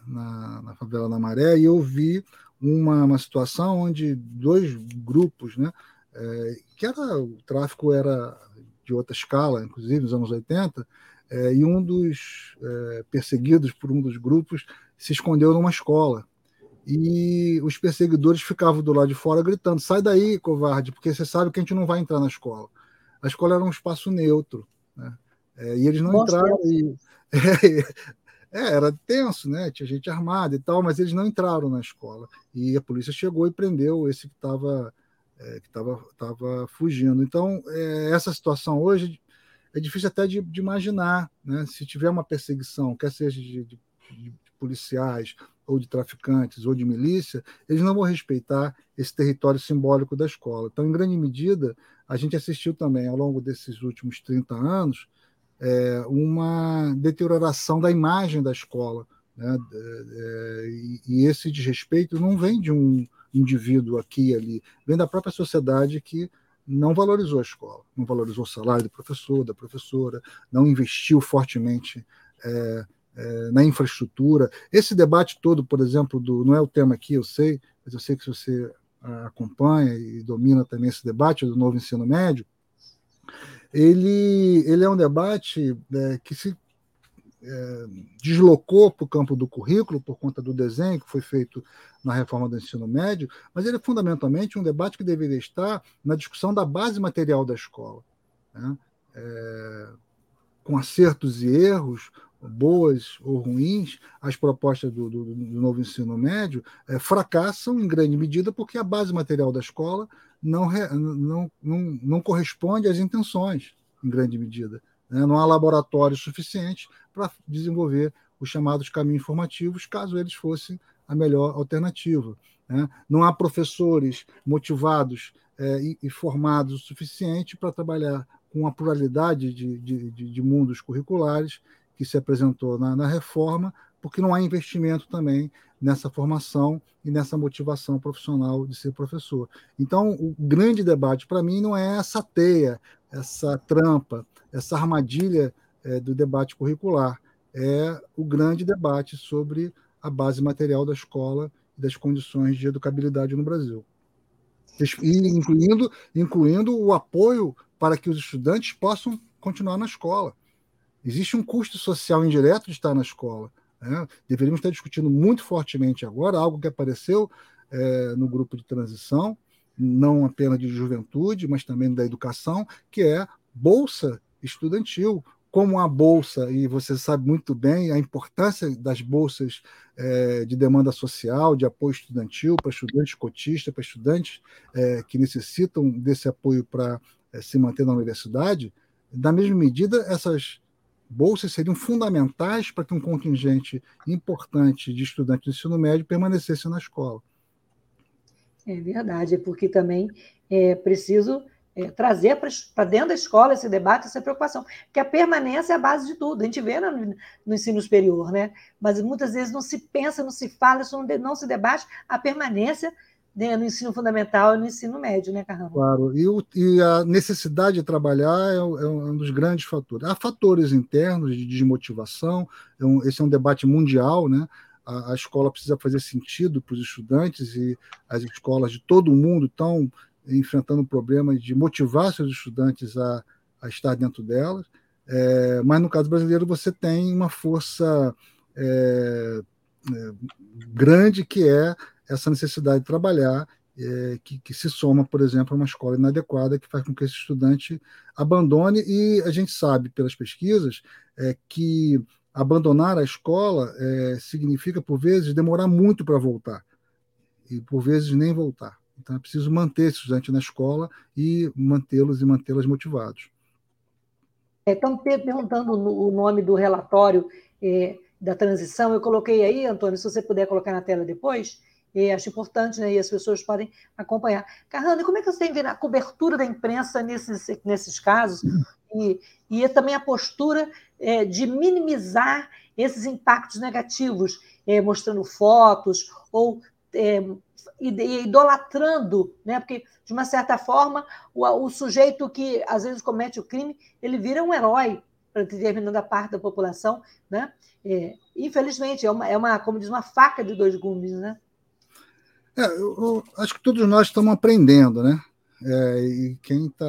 na, na, favela da Maré e eu vi uma, uma situação onde dois grupos, né, é, que era o tráfico era de outra escala, inclusive nos anos 80, é, e um dos é, perseguidos por um dos grupos se escondeu numa escola. E os perseguidores ficavam do lado de fora gritando: sai daí, covarde, porque você sabe que a gente não vai entrar na escola. A escola era um espaço neutro. Né? É, e eles não Nossa, entraram. E, é, era tenso, né? Tinha gente armada e tal, mas eles não entraram na escola. E a polícia chegou e prendeu esse que estava é, que estava fugindo. Então, é, essa situação hoje é difícil até de, de, imaginar, né? Se tiver uma perseguição, quer seja de, de, de, policiais ou de traficantes ou de milícia, eles não vão respeitar esse território simbólico da escola. Então, em grande medida, a gente assistiu também ao longo desses últimos 30 anos é, uma deterioração da imagem da escola. Né? É, e, e esse desrespeito não vem de um indivíduo aqui e ali, vem da própria sociedade que não valorizou a escola, não valorizou o salário do professor, da professora, não investiu fortemente é, é, na infraestrutura. Esse debate todo, por exemplo, do, não é o tema aqui, eu sei, mas eu sei que você acompanha e domina também esse debate do novo ensino médio, ele, ele é um debate é, que se é, deslocou para o campo do currículo por conta do desenho que foi feito na reforma do ensino médio, mas ele é fundamentalmente um debate que deveria estar na discussão da base material da escola, né? é, com acertos e erros, boas ou ruins, as propostas do, do, do novo ensino médio é, fracassam em grande medida porque a base material da escola não, não, não, não corresponde às intenções, em grande medida. Né? Não há laboratório suficiente para desenvolver os chamados caminhos formativos, caso eles fossem a melhor alternativa. Né? Não há professores motivados é, e, e, formados o suficiente para trabalhar com a pluralidade de, de, de, de, mundos curriculares que se apresentou na, na reforma, porque não há investimento também nessa formação e nessa motivação profissional de ser professor. Então, o grande debate para mim não é essa teia, essa trampa, essa armadilha é, do debate curricular. É o grande debate sobre a base material da escola e das condições de educabilidade no Brasil. Incluindo, incluindo o apoio para que os estudantes possam continuar na escola. Existe um custo social indireto de estar na escola. Né? Deveríamos estar discutindo muito fortemente agora, algo que apareceu é, no grupo de transição, não apenas de juventude, mas também da educação, que é bolsa estudantil, como a bolsa, e você sabe muito bem a importância das bolsas é, de demanda social, de apoio estudantil para estudantes cotistas, para estudantes é, que necessitam desse apoio para é, se manter na universidade, na mesma medida, essas bolsas seriam fundamentais para que um contingente importante de estudantes de ensino médio permanecesse na escola. É verdade, porque também é preciso é, trazer para dentro da escola esse debate, essa preocupação, porque a permanência é a base de tudo. A gente vê no, no ensino superior, né? Mas muitas vezes não se pensa, não se fala, isso não, não se debate a permanência né, no ensino fundamental e no ensino médio, né, Carrão? Claro, e, o, e, a necessidade de trabalhar é, é, um dos grandes fatores. Há fatores internos de desmotivação, é um, esse é um debate mundial, né? A, a escola precisa fazer sentido para os estudantes e as escolas de todo o mundo estão enfrentando o problema de motivar seus estudantes a, a estar dentro delas, é, mas no caso brasileiro você tem uma força é, é, grande que é essa necessidade de trabalhar, é, que, que, se soma, por exemplo, a uma escola inadequada que faz com que esse estudante abandone, e a gente sabe pelas pesquisas é, que abandonar a escola é, significa, por vezes, demorar muito para voltar. e por vezes nem voltar. Então é preciso manter esse estudante na escola e mantê-los e mantê-las motivados. Estão perguntando o nome do relatório é, da transição. Eu coloquei aí, Antônio, se você puder colocar na tela depois. E acho importante, né? E as pessoas podem acompanhar. Carrano, como é que você tem vendo a cobertura da imprensa nesses, nesses casos? E, e também a postura é, de minimizar esses impactos negativos, é, mostrando fotos ou é, idolatrando, né? porque, de uma certa forma, o, o, sujeito que às vezes comete o crime, ele vira um herói para determinada parte da população. Né? É, infelizmente, é uma, é uma, como diz, uma faca de dois gumes. Né? É, eu, eu acho que todos nós estamos aprendendo, né? É, e quem está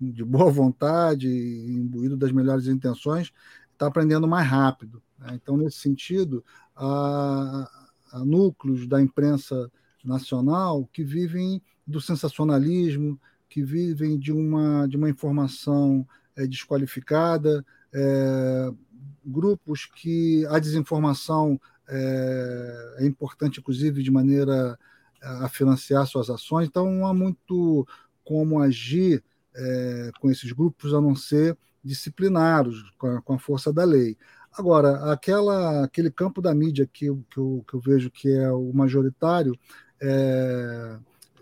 de boa vontade, imbuído das melhores intenções, está aprendendo mais rápido. Né? Então, nesse sentido, há, há núcleos da imprensa nacional que vivem do sensacionalismo, que vivem de uma, de uma informação é, desqualificada, é, grupos que a desinformação é, é, importante, inclusive, de maneira a financiar suas ações. Então, não há muito como agir é, com esses grupos a não ser disciplinados com a, com a força da lei. Agora, aquela, aquele campo da mídia que, que, eu, que eu vejo que é o majoritário está é,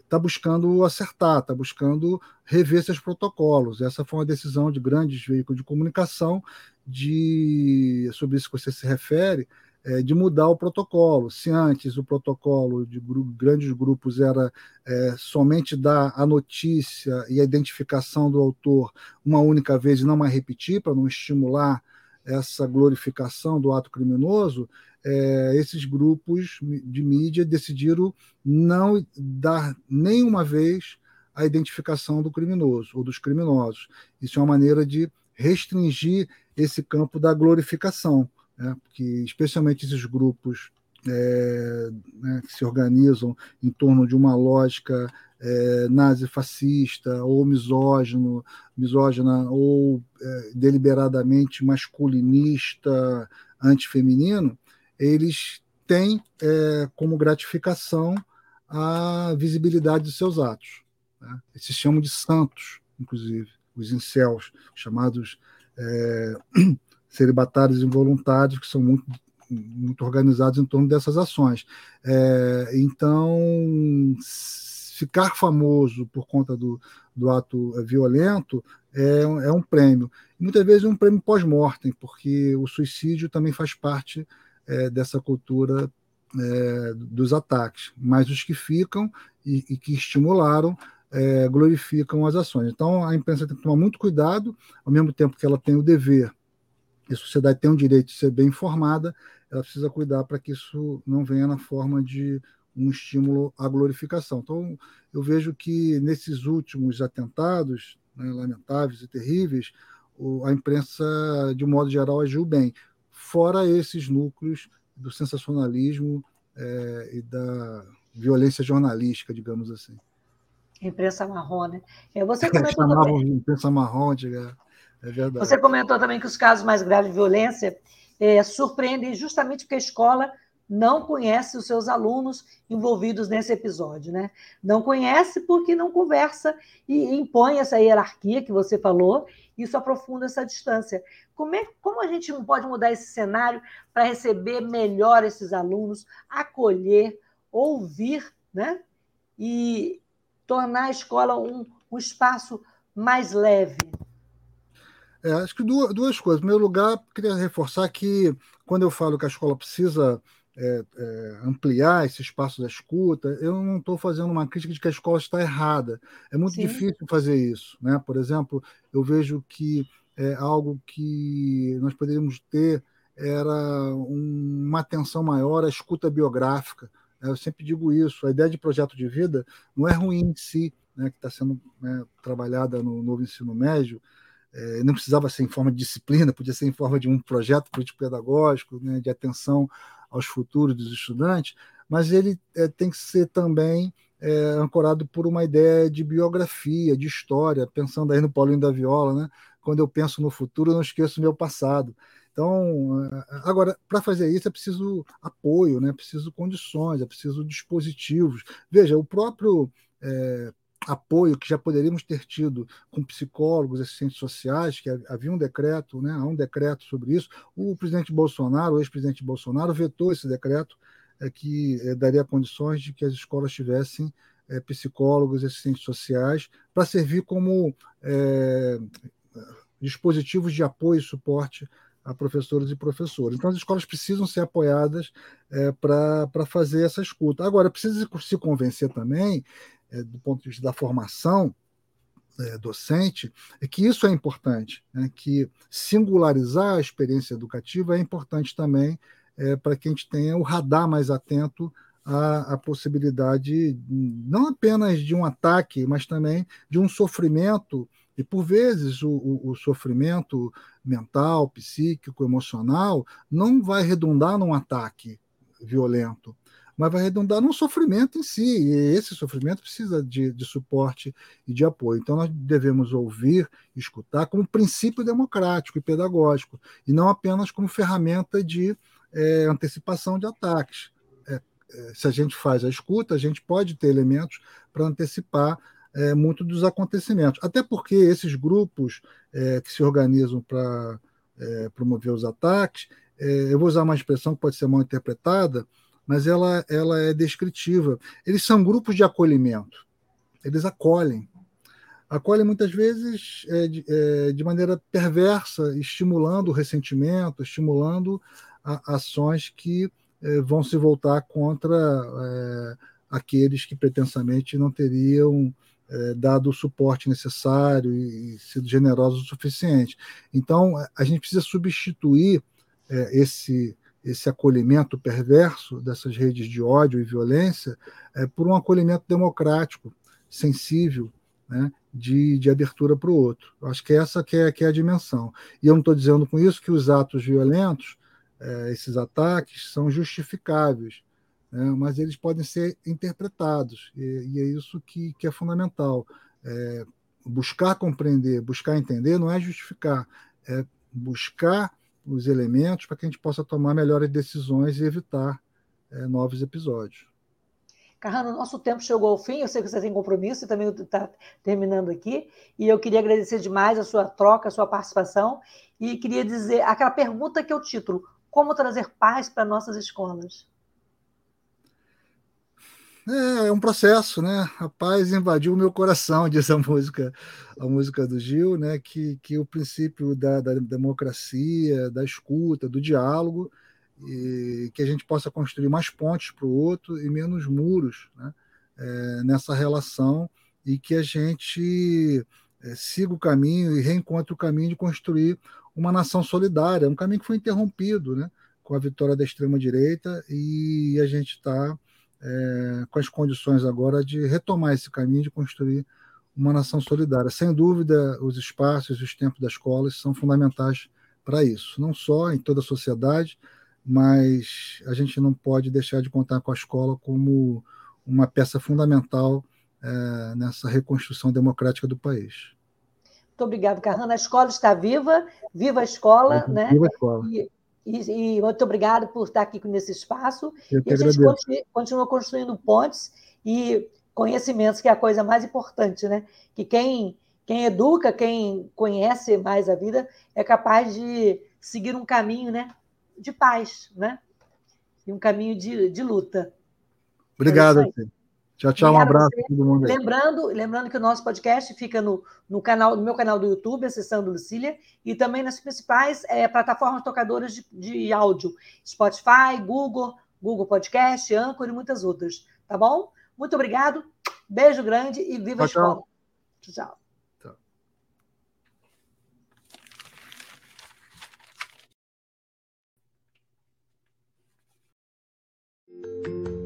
tá buscando acertar, está buscando rever seus protocolos. Essa foi uma decisão de grandes veículos de comunicação de sobre isso que você se refere, é, de mudar o protocolo. Se antes o protocolo de gru grandes grupos era é, somente dar a notícia e a identificação do autor uma única vez e não mais repetir, para não estimular essa glorificação do ato criminoso, é, esses grupos de mídia decidiram não dar nenhuma vez a identificação do criminoso ou dos criminosos. Isso é uma maneira de restringir esse campo da glorificação né, porque especialmente esses grupos é, né, que se organizam em torno de uma lógica é, nazifascista ou misógino, misógina ou é, deliberadamente masculinista, antifeminino, eles têm é, como gratificação a visibilidade de seus atos. Né? Eles se chamam de santos, inclusive, os incels, chamados é, celibatários involuntários, que são muito, muito organizados em torno dessas ações. É, então, ficar famoso por conta do, do ato violento é, é um prêmio. muitas vezes é um prêmio pós-mortem, porque o suicídio também faz parte é, dessa cultura é, dos ataques. Mas os que ficam e, e que estimularam é, glorificam as ações. Então, a imprensa tem que tomar muito cuidado, ao mesmo tempo que ela tem o dever e a sociedade tem o direito de ser bem informada, ela precisa cuidar para que isso não venha na forma de um estímulo à glorificação. Então, eu vejo que nesses últimos atentados, né, lamentáveis e terríveis, a imprensa, de modo geral, agiu bem, fora esses núcleos do sensacionalismo é, e da violência jornalística, digamos assim. Imprensa marrom, né? É, você comentou também... imprensa marrom, diga. É verdade. Você comentou também que os casos mais graves de violência é, surpreendem justamente porque a escola não conhece os seus alunos envolvidos nesse episódio, né? Não conhece porque não conversa e impõe essa hierarquia que você falou, isso aprofunda essa distância. Como, é, como a gente pode mudar esse cenário para receber melhor esses alunos, acolher, ouvir, né? E tornar a escola um, um espaço mais leve? É, acho que duas, duas coisas. Em primeiro lugar, queria reforçar que quando eu falo que a escola precisa é, é, ampliar esse espaço da escuta, eu não estou fazendo uma crítica de que a escola está errada. É muito Sim. difícil fazer isso. Né? Por exemplo, eu vejo que é algo que nós poderíamos ter era um, uma atenção maior à escuta biográfica. Né? Eu sempre digo isso. A ideia de projeto de vida não é ruim em si, né, que está sendo né, trabalhada no novo ensino médio, é, não precisava ser em forma de disciplina, podia ser em forma de um projeto político-pedagógico, né, de atenção aos futuros dos estudantes, mas ele é, tem que ser também é, ancorado por uma ideia de biografia, de história, pensando aí no Paulinho da Viola, né? quando eu penso no futuro, eu não esqueço o meu passado. Então, agora, para fazer isso é preciso apoio, né? é preciso condições, é preciso dispositivos. Veja, o próprio é, apoio que já poderíamos ter tido com psicólogos, assistentes sociais, que havia um decreto, né, há um decreto sobre isso. O presidente Bolsonaro, o ex-presidente Bolsonaro, vetou esse decreto é, que é, daria condições de que as escolas tivessem é, psicólogos assistentes sociais para servir como é, dispositivos de apoio e suporte a professores e professores. Então, as escolas precisam ser apoiadas é, para fazer essa escuta. Agora, precisa se convencer também é, do ponto de vista da formação é, docente, é que isso é importante, né? que singularizar a experiência educativa é importante também é, para que a gente tenha o radar mais atento à, à, possibilidade não apenas de um ataque, mas também de um sofrimento, e por vezes o, o, o sofrimento mental, psíquico, emocional não vai redundar num ataque violento mas vai redundar num sofrimento em si, e esse sofrimento precisa de, de suporte e de apoio. Então, nós devemos ouvir, escutar como princípio democrático e pedagógico, e não apenas como ferramenta de é, antecipação de ataques. É, é, se a gente faz a escuta, a gente pode ter elementos para antecipar é, muito dos acontecimentos. Até porque esses grupos é, que se organizam para é, promover os ataques, é, eu vou usar uma expressão que pode ser mal interpretada, mas ela, ela é descritiva. Eles são grupos de acolhimento, eles acolhem. Acolhem muitas vezes é, de, é, de, maneira perversa, estimulando o ressentimento, estimulando a, ações que é, vão se voltar contra é, aqueles que pretensamente não teriam é, dado o suporte necessário e, sido generosos o suficiente. Então, a gente precisa substituir é, esse esse acolhimento perverso dessas redes de ódio e violência é, por um acolhimento democrático, sensível, né, de, de abertura para o outro. Eu acho que essa que é, que é a dimensão. E eu não estou dizendo com isso que os atos violentos, é, esses ataques, são justificáveis, né, mas eles podem ser interpretados, e, e é isso que, que é fundamental. É, buscar compreender, buscar entender não é justificar, é buscar os elementos para que a gente possa tomar melhores decisões e evitar é, novos episódios. Carrano, nosso tempo chegou ao fim. Eu sei que você tem compromisso e também está terminando aqui. E eu queria agradecer demais a sua troca, a sua participação. E queria dizer aquela pergunta que é o título: Como trazer paz para nossas escolas? É, é um processo, né? A paz invadiu o meu coração, diz a música, a música do Gil, né? Que, que o princípio da, da democracia, da escuta, do diálogo, e que a gente possa construir mais pontes para o outro e menos muros, né? É, nessa relação e que a gente é, siga o caminho e reencontre o caminho de construir uma nação solidária, um caminho que foi interrompido, né? Com a vitória da extrema direita e a gente está é, com as condições agora de retomar esse caminho de construir uma nação solidária. Sem dúvida, os espaços e os tempos das escolas são fundamentais para isso, não só em toda a sociedade, mas a gente não pode deixar de contar com a escola como uma peça fundamental é, nessa reconstrução democrática do país. Muito obrigado, Carrana. A escola está viva, viva a escola, viva né? Viva a escola. E e, e muito obrigado por estar aqui nesse espaço. Eu e a gente continua, continua construindo pontes e conhecimentos, que é a coisa mais importante, né? Que quem, quem educa, quem conhece mais a vida, é capaz de seguir um caminho né, de paz, né? E um caminho de, de luta. Obrigado, é Tchau, tchau, um abraço a todo mundo. Lembrando, lembrando que o nosso podcast fica no, no, canal, no meu canal do YouTube, Acessando Lucília, e também nas principais é, plataformas tocadoras de, de áudio: Spotify, Google, Google Podcast, Anchor e muitas outras. Tá bom? Muito obrigado, beijo grande e viva tchau, a escola. tchau. tchau.